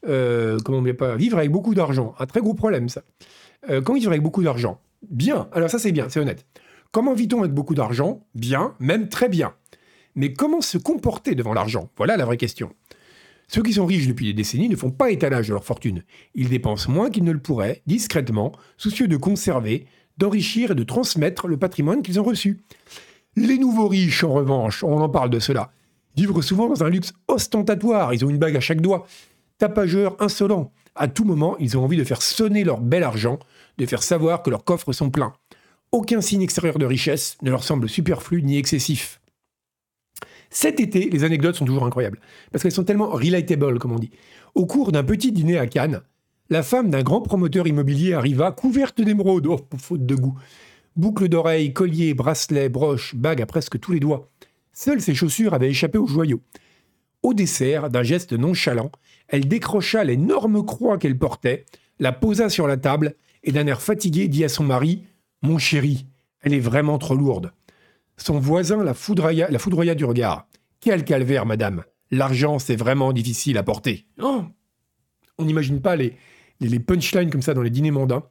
Euh, comment bien pas Vivre avec beaucoup d'argent. Un très gros problème, ça. Euh, comment vivre avec beaucoup d'argent? Bien. Alors ça, c'est bien, c'est honnête. Comment vit-on avec beaucoup d'argent? Bien, même très bien. Mais comment se comporter devant l'argent? Voilà la vraie question. Ceux qui sont riches depuis des décennies ne font pas étalage de leur fortune. Ils dépensent moins qu'ils ne le pourraient, discrètement, soucieux de conserver, d'enrichir et de transmettre le patrimoine qu'ils ont reçu. Les nouveaux riches, en revanche, on en parle de cela, vivent souvent dans un luxe ostentatoire, ils ont une bague à chaque doigt. Tapageurs insolents, à tout moment, ils ont envie de faire sonner leur bel argent, de faire savoir que leurs coffres sont pleins. Aucun signe extérieur de richesse ne leur semble superflu ni excessif. Cet été, les anecdotes sont toujours incroyables, parce qu'elles sont tellement relatable, comme on dit. Au cours d'un petit dîner à Cannes, la femme d'un grand promoteur immobilier arriva couverte d'émeraudes, oh, faute de goût. Boucles d'oreilles, colliers, bracelets, broches, bagues à presque tous les doigts. Seules ses chaussures avaient échappé aux joyaux. Au dessert, d'un geste nonchalant, elle décrocha l'énorme croix qu'elle portait, la posa sur la table et d'un air fatigué dit à son mari Mon chéri, elle est vraiment trop lourde. Son voisin la foudroya, du regard. Quel calvaire, madame. L'argent, c'est vraiment difficile à porter. Oh On n'imagine pas les, les, punchlines comme ça dans les dîners mondains.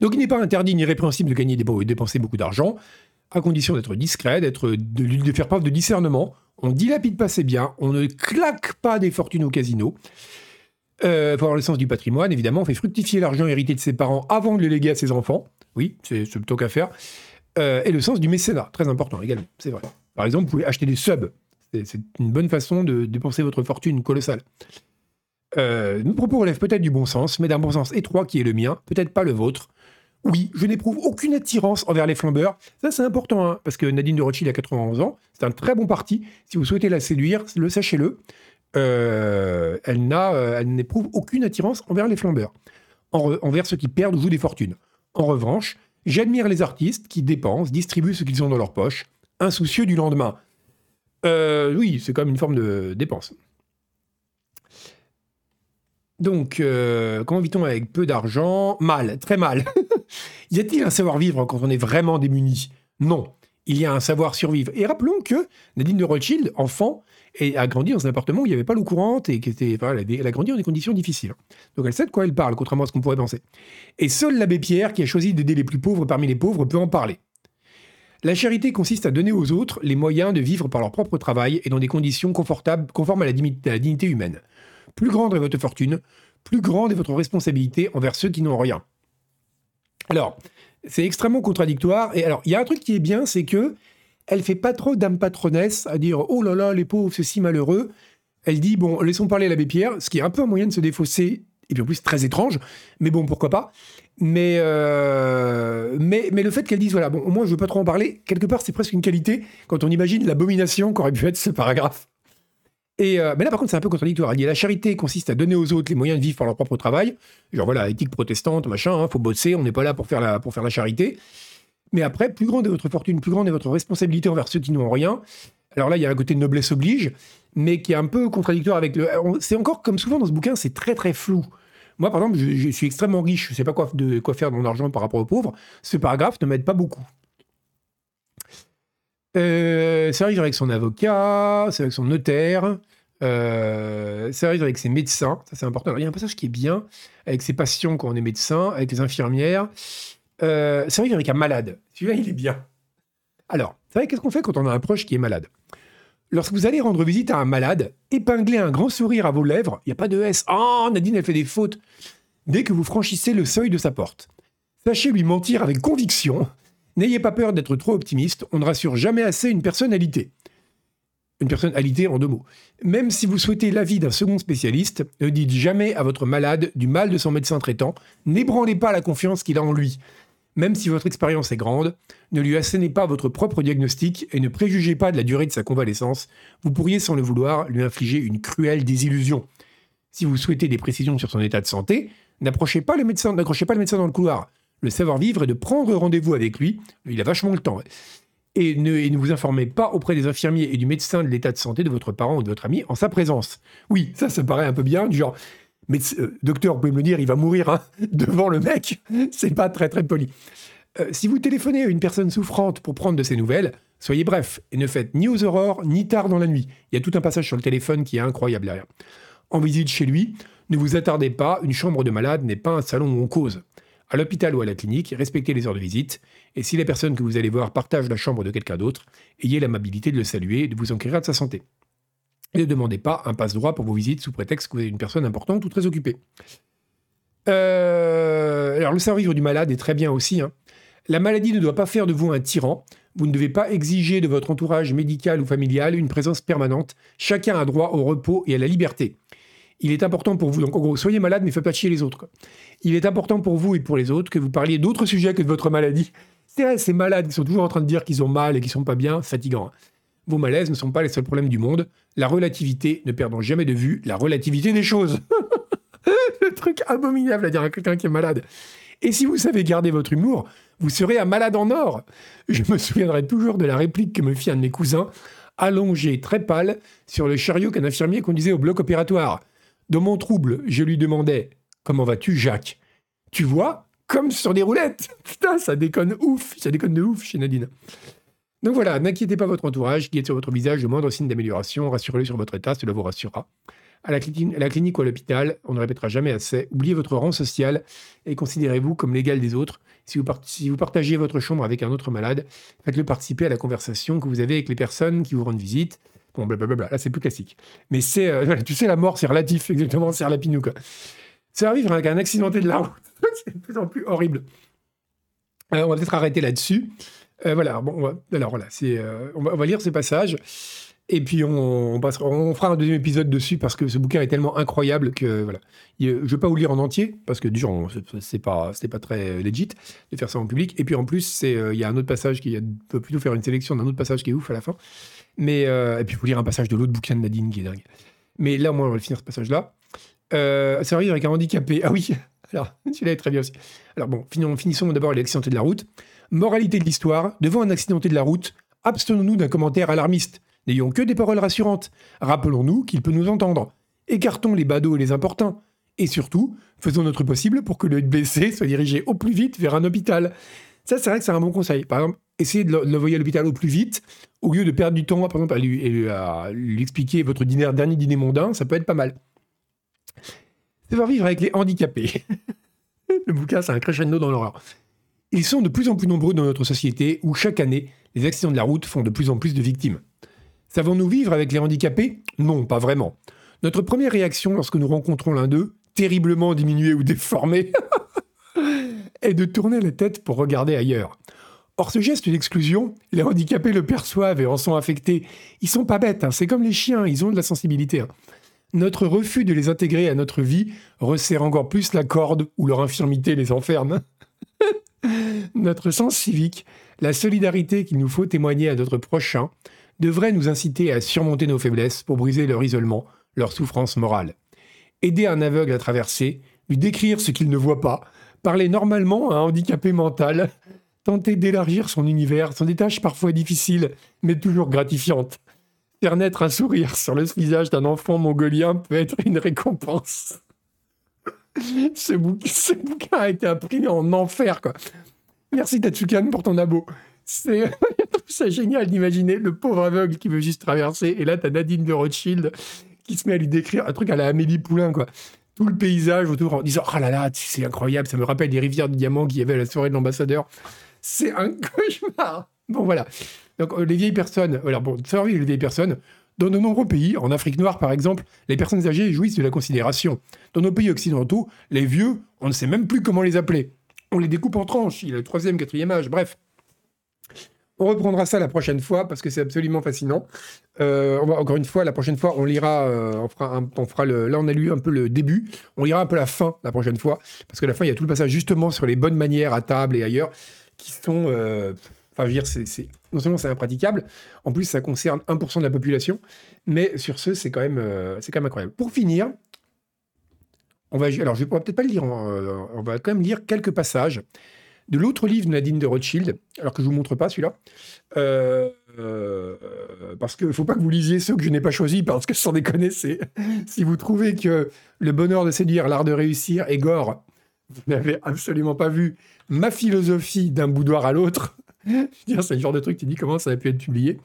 Donc il n'est pas interdit ni répréhensible de gagner des de dépenser beaucoup d'argent. à condition d'être discret, d'être, de, faire preuve de discernement. On dilapide pas ses biens, on ne claque pas des fortunes au casino. Euh, faut avoir le sens du patrimoine, évidemment. On fait fructifier l'argent hérité de ses parents avant de le léguer à ses enfants. Oui, c'est plutôt qu'à faire. Euh, et le sens du mécénat, très important également, c'est vrai. Par exemple, vous pouvez acheter des subs. C'est une bonne façon de dépenser votre fortune colossale. Euh, nos propos relèvent peut-être du bon sens, mais d'un bon sens étroit qui est le mien, peut-être pas le vôtre. Oui, je n'éprouve aucune attirance envers les flambeurs. Ça, c'est important, hein, parce que Nadine de Rothschild a 91 ans. C'est un très bon parti. Si vous souhaitez la séduire, le sachez-le. Euh, euh, elle n'éprouve aucune attirance envers les flambeurs, envers ceux qui perdent ou jouent des fortunes. En revanche, j'admire les artistes qui dépensent, distribuent ce qu'ils ont dans leur poche, insoucieux du lendemain. Euh, oui, c'est comme une forme de dépense. Donc, comment vit-on avec peu d'argent? Mal, très mal. <laughs> y a-t-il un savoir-vivre quand on est vraiment démuni? Non. Il y a un savoir survivre. Et rappelons que Nadine de Rothschild, enfant, a grandi dans un appartement où il n'y avait pas l'eau courante et qui était, elle, a grandi dans des conditions difficiles. Donc elle sait de quoi elle parle, contrairement à ce qu'on pourrait penser. Et seul l'abbé Pierre, qui a choisi d'aider les plus pauvres parmi les pauvres, peut en parler. La charité consiste à donner aux autres les moyens de vivre par leur propre travail et dans des conditions confortables, conformes à la, dignité humaine. Plus grande est votre fortune, plus grande est votre responsabilité envers ceux qui n'ont rien. Alors, c'est extrêmement contradictoire. Et alors, il y a un truc qui est bien, c'est que elle fait pas trop d'âme patronesse à dire oh là là, les pauvres, c'est si malheureux. Elle dit bon, laissons parler l'abbé Pierre, ce qui est un peu un moyen de se défausser, et puis en plus très étrange, mais bon, pourquoi pas. Mais, euh, mais, mais le fait qu'elle dise voilà, bon, au moins je veux pas trop en parler, quelque part c'est presque une qualité quand on imagine l'abomination qu'aurait pu être ce paragraphe. Et euh, mais là, par contre, c'est un peu contradictoire. Dit la charité consiste à donner aux autres les moyens de vivre par leur propre travail. Genre voilà, éthique protestante, machin, hein, faut bosser, on n'est pas là pour faire la, pour faire la charité. Mais après, plus grande est votre fortune, plus grande est votre responsabilité envers ceux qui n'ont rien. Alors là, il y a un côté de noblesse oblige, mais qui est un peu contradictoire avec le. C'est encore comme souvent dans ce bouquin, c'est très très flou. Moi, par exemple, je, suis extrêmement riche, je ne sais pas quoi, de quoi faire de mon argent par rapport aux pauvres. Ce paragraphe ne m'aide pas beaucoup. Euh, ça arrive avec son avocat, c'est avec son notaire, euh, ça arrive avec ses médecins, ça c'est important. il y a un passage qui est bien, avec ses patients quand on est médecin, avec les infirmières. Euh, ça arrive avec un malade. Celui-là, il est bien. Alors, vous savez, qu'est-ce qu'on fait quand on a un proche qui est malade? Lorsque vous allez rendre visite à un malade, épinglez un grand sourire à vos lèvres. Il n'y a pas de S. Oh, Nadine, elle fait des fautes. Dès que vous franchissez le seuil de sa porte. Sachez lui mentir avec conviction. N'ayez pas peur d'être trop optimiste. On ne rassure jamais assez une personnalité. Une personnalité en deux mots. Même si vous souhaitez l'avis d'un second spécialiste, ne dites jamais à votre malade du mal de son médecin traitant. N'ébranlez pas la confiance qu'il a en lui. Même si votre expérience est grande, ne lui assénez pas votre propre diagnostic et ne préjugez pas de la durée de sa convalescence. Vous pourriez, sans le vouloir, lui infliger une cruelle désillusion. Si vous souhaitez des précisions sur son état de santé, n'approchez pas n'accrochez pas le médecin dans le couloir. Le savoir-vivre est de prendre rendez-vous avec lui. Il a vachement le temps. Et ne, et ne, vous informez pas auprès des infirmiers et du médecin de l'état de santé de votre parent ou de votre ami en sa présence. Oui, ça, ça paraît un peu bien, du genre, mais euh, docteur, vous pouvez me le dire, il va mourir hein, <laughs> devant le mec. C'est pas très très poli. Euh, si vous téléphonez à une personne souffrante pour prendre de ses nouvelles, soyez bref et ne faites ni aux aurores ni tard dans la nuit. Il y a tout un passage sur le téléphone qui est incroyable derrière. En visite chez lui, ne vous attardez pas, une chambre de malade n'est pas un salon où on cause. À l'hôpital ou à la clinique, respectez les heures de visite, et si la personne que vous allez voir partage la chambre de quelqu'un d'autre, ayez l'amabilité de le saluer et de vous enquérir de sa santé ne demandez pas un passe-droit pour vos visites sous prétexte que vous êtes une personne importante ou très occupée. Euh, alors, le savoir-vivre du malade est très bien aussi. Hein. La maladie ne doit pas faire de vous un tyran. Vous ne devez pas exiger de votre entourage médical ou familial une présence permanente. Chacun a droit au repos et à la liberté. Il est important pour vous, donc en gros, soyez malade, mais faites pas chier les autres. Il est important pour vous et pour les autres que vous parliez d'autres sujets que de votre maladie. C'est vrai, ces malades qui sont toujours en train de dire qu'ils ont mal et qu'ils sont pas bien, fatigant. Hein. Vos malaises ne sont pas les seuls problèmes du monde. La relativité, ne perdons jamais de vue la relativité des choses. <laughs> le truc abominable à dire à quelqu'un qui est malade. Et si vous savez garder votre humour, vous serez un malade en or. Je me souviendrai toujours de la réplique que me fit un de mes cousins, allongé, très pâle, sur le chariot qu'un infirmier conduisait au bloc opératoire. Dans mon trouble, je lui demandais Comment vas-tu, Jacques? Tu vois Comme sur des roulettes <laughs> Putain, ça déconne ouf Ça déconne de ouf chez Nadine. Donc voilà, n'inquiétez pas votre entourage, qui est sur votre visage le moindre signe d'amélioration, rassurez-le sur votre état, cela vous rassurera. à la, clinique, ou à l'hôpital, on ne répétera jamais assez, oubliez votre rang social et considérez-vous comme l'égal des autres. Si vous partagez votre chambre avec un autre malade, faites-le participer à la conversation que vous avez avec les personnes qui vous rendent visite. Bon, blablabla, là c'est plus classique. Mais c'est, euh, <laughs> tu sais, la mort c'est relatif, exactement, c'est relapinou quoi. Va vivre avec un accidenté de la route, <laughs> c'est de plus en plus horrible. Euh, on va peut-être arrêter là-dessus. Euh, voilà, bon, alors voilà, c'est, on, va, lire ces passages. Et puis on, fera un deuxième épisode dessus parce que ce bouquin est tellement incroyable que voilà. Je ne vais pas vous lire en entier parce que du genre c'est pas c'était pas très legit de faire ça en public. Et puis en plus c'est il y a un autre passage qui peut plutôt faire une sélection d'un autre passage qui est ouf à la fin. Mais euh, et puis vous lire un passage de l'autre bouquin de Nadine qui est dingue. Mais là moins on va finir ce passage là. Euh, ça arrive avec un handicapé. Ah oui. <laughs> Alors celui-là est très bien aussi. Alors bon finissons d'abord l'accidenté de la route. Moralité de l'histoire devant un accidenté de la route, abstenons-nous d'un commentaire alarmiste. N'ayons que des paroles rassurantes. Rappelons-nous qu'il peut nous entendre. Écartons les badauds et les importuns. Et surtout, faisons notre possible pour que le blessé soit dirigé au plus vite vers un hôpital. Ça, c'est vrai que c'est un bon conseil. Par exemple, essayez de l'envoyer à l'hôpital au plus vite, au lieu de perdre du temps, à lui, expliquer votre dernier dîner mondain, ça peut être pas mal. Savoir vivre avec les handicapés. <laughs> le bouquin, c'est un crescendo dans l'horreur. Ils sont de plus en plus nombreux dans notre société où chaque année, les accidents de la route font de plus en plus de victimes. Savons-nous vivre avec les handicapés? Non, pas vraiment. Notre première réaction lorsque nous rencontrons l'un d'eux, terriblement diminué ou déformé, <laughs> est de tourner la tête pour regarder ailleurs. Or, ce geste d'exclusion, les handicapés le perçoivent et en sont affectés. Ils sont pas bêtes, hein. c'est comme les chiens, ils ont de la sensibilité. Hein. Notre refus de les intégrer à notre vie resserre encore plus la corde où leur infirmité les enferme. <laughs> notre sens civique, la solidarité qu'il nous faut témoigner à notre prochain, devrait nous inciter à surmonter nos faiblesses pour briser leur isolement, leur souffrance morale. Aider un aveugle à traverser, lui décrire ce qu'il ne voit pas, parler normalement à un handicapé mental, tenter d'élargir son univers sont des tâches parfois difficiles, mais toujours gratifiantes. Faire naître un sourire sur le visage d'un enfant mongolien peut être une récompense. ce, bouquin, a été imprimé en enfer, quoi. Merci Tatsukan pour ton abo. C'est <laughs> c'est génial d'imaginer le pauvre aveugle qui veut juste traverser. Et là, t'as Nadine de Rothschild qui se met à lui décrire un truc à la Amélie Poulain, quoi. Tout le paysage autour en disant Oh là là, c'est incroyable, ça me rappelle les rivières de diamants qu'il y avait à la soirée de l'ambassadeur. C'est un <laughs> cauchemar. Bon, voilà. Donc, euh, les vieilles personnes, alors bon, ça les vieilles personnes. Dans de nombreux pays, en Afrique noire par exemple, les personnes âgées jouissent de la considération. Dans nos pays occidentaux, les vieux, on ne sait même plus comment les appeler. On les découpe en tranches, il y a le troisième, quatrième âge, bref. On reprendra ça la prochaine fois parce que c'est absolument fascinant. Euh, encore une fois, la prochaine fois, on lira, euh, on fera, là on a lu un peu le début, on lira un peu la fin la prochaine fois parce que la fin il y a tout le passage justement sur les bonnes manières à table et ailleurs qui sont, euh, enfin je veux dire, c'est, non seulement c'est impraticable, en plus ça concerne 1% de la population, mais sur ce c'est quand même, c'est quand même incroyable. Pour finir, on va, alors je ne pourrais peut-être pas le lire, on va quand même lire quelques passages de l'autre livre de Nadine de Rothschild, alors que je ne vous montre pas celui-là, euh, euh, parce qu'il ne faut pas que vous lisiez ceux que je n'ai pas choisis, parce que sans déconner, si vous trouvez que Le bonheur de séduire, l'art de réussir est gore, vous n'avez absolument pas vu ma philosophie d'un boudoir à l'autre. <laughs> c'est le genre de truc qui dit comment ça a pu être publié.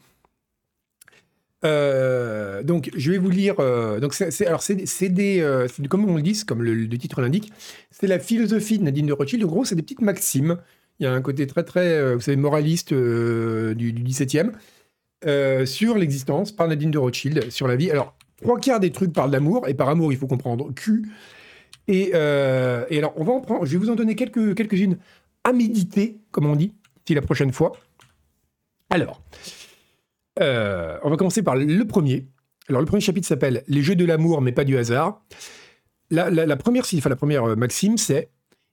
Euh, donc, je vais vous lire. Euh, donc, alors, c'est, des, euh, comme on le dit, comme le, titre l'indique, c'est la philosophie de Nadine de Rothschild. En gros, c'est des petites maximes. Il y a un côté très, très, vous savez, moraliste du, du 17e sur l'existence par Nadine de Rothschild, sur la vie. Alors, trois quarts des trucs parlent d'amour, et par amour, il faut comprendre Q. Et, et alors, on va en prendre. Je vais vous en donner quelques, quelques-unes à méditer, comme on dit, si la prochaine fois. Alors. Euh, on va commencer par le premier. Alors, le premier chapitre s'appelle Les jeux de l'amour, mais pas du hasard. La, première, enfin, la première euh, maxime, c'est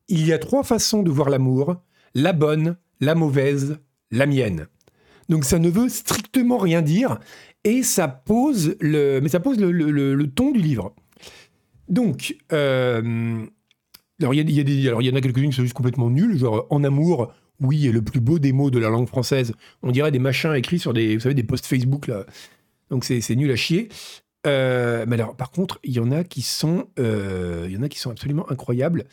Il y a trois façons de voir l'amour la bonne, la mauvaise, la mienne. Donc, ça ne veut strictement rien dire et ça pose le, mais ça pose le, ton du livre. Donc, euh, alors il y, y, y, en a quelques-unes qui sont juste complètement nulles, genre en amour, oui, le plus beau des mots de la langue française. On dirait des machins écrits sur des, vous savez, des posts Facebook là. Donc c'est nul à chier. Euh, mais alors, par contre, il y en a qui sont, euh, il y en a qui sont absolument incroyables.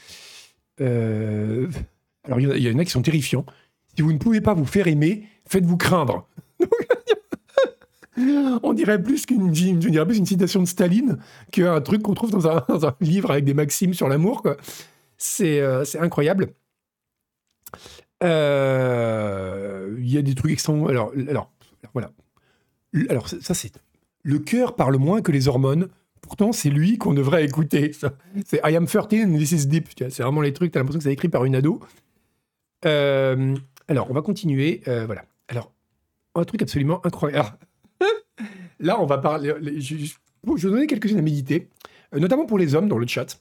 Alors, il y, en a qui sont terrifiants. Si vous ne pouvez pas vous faire aimer, faites-vous craindre. On dirait plus qu'une une citation de Staline qu'un truc qu'on trouve dans un, <laughs> livre avec des maximes sur l'amour. euh, c'est incroyable. Euh, Il y a des trucs extrêmement. Alors, alors, voilà. Alors, ça, c'est. Le cœur parle moins que les hormones. Pourtant, c'est lui qu'on devrait écouter. C'est I am 13 and this is deep. C'est vraiment les trucs, t'as l'impression que c'est écrit par une ado. Euh, alors, on va continuer. Voilà. Alors, un truc absolument incroyable. Là, on va parler. Je, je, je vais donner quelques-unes à méditer, euh, notamment pour les hommes dans le chat.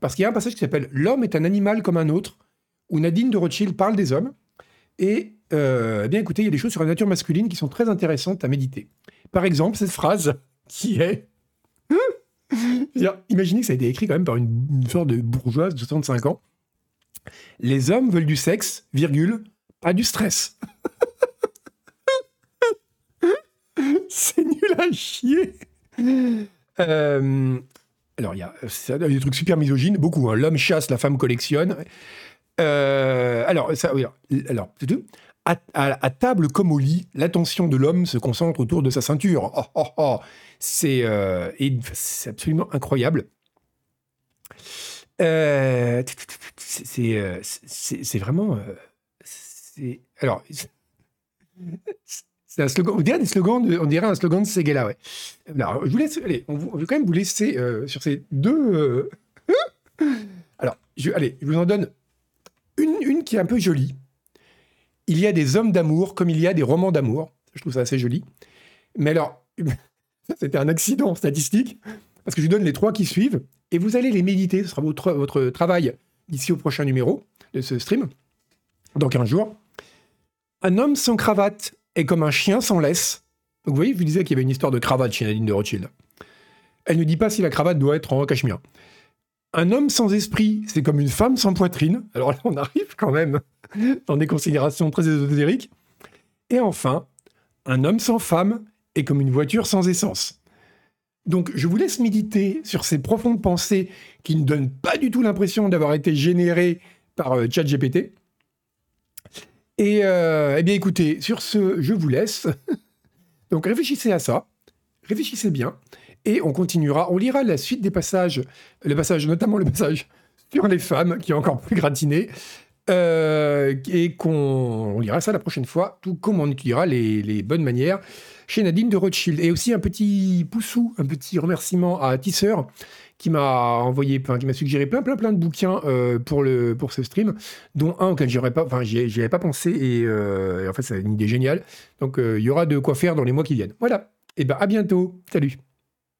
Parce qu'il y a un passage qui s'appelle L'homme est un animal comme un autre, où Nadine de Rothschild parle des hommes. Et euh, eh bien écoutez, il y a des choses sur la nature masculine qui sont très intéressantes à méditer. Par exemple, cette phrase qui est. <laughs> imaginez que ça a été écrit quand même par une, une sorte de bourgeoise de 65 ans. Les hommes veulent du sexe, virgule, pas du stress. <laughs> C'est nul à chier. Euh, alors, il y, a, des trucs super misogynes, beaucoup. Hein. L'homme chasse, la femme collectionne. Euh, alors, ça, alors, à, à, à, table comme au lit, l'attention de l'homme se concentre autour de sa ceinture. Oh, oh, oh. C'est euh, absolument incroyable. C'est vraiment. Alors, <laughs> un slogan. On dirait, un slogan de Seguela, ouais. Alors, je vous laisse. Allez, on, veut quand même vous laisser euh, sur ces deux. <laughs> alors, je, allez, je vous en donne une, qui est un peu jolie. Il y a des hommes d'amour comme il y a des romans d'amour. Je trouve ça assez joli. Mais alors, <laughs> c'était un accident statistique, parce que je vous donne les trois qui suivent, et vous allez les méditer. Ce sera votre, votre travail d'ici au prochain numéro de ce stream, dans 15 jours. Un homme sans cravate est comme un chien sans laisse. Donc vous voyez, je vous disais qu'il y avait une histoire de cravate chez Nadine de Rothschild. Elle ne dit pas si la cravate doit être en cachemire. Un homme sans esprit, c'est comme une femme sans poitrine. Alors là, on arrive quand même dans des considérations très ésotériques. Et enfin, un homme sans femme est comme une voiture sans essence. Donc je vous laisse méditer sur ces profondes pensées qui ne donnent pas du tout l'impression d'avoir été générées par euh, ChatGPT. Et euh, eh bien écoutez, sur ce, je vous laisse. <laughs> Donc réfléchissez à ça, réfléchissez bien, et on continuera, on lira la suite des passages, le passage, notamment le passage sur les femmes, qui est encore plus gratiné, euh, et qu'on lira ça la prochaine fois, tout comme on étudiera les, les, bonnes manières chez Nadine de Rothschild. Et aussi un petit poussou, un petit remerciement à Tisseur, qui m'a envoyé, enfin, qui m'a suggéré plein, plein, plein de bouquins euh, pour, le, pour ce stream, dont un auquel j'aurais pas, enfin, j'y avais pas pensé, et, euh, et, en fait, c'est une idée géniale. Donc, euh, il y aura de quoi faire dans les mois qui viennent. Voilà. Et ben, à bientôt. Salut.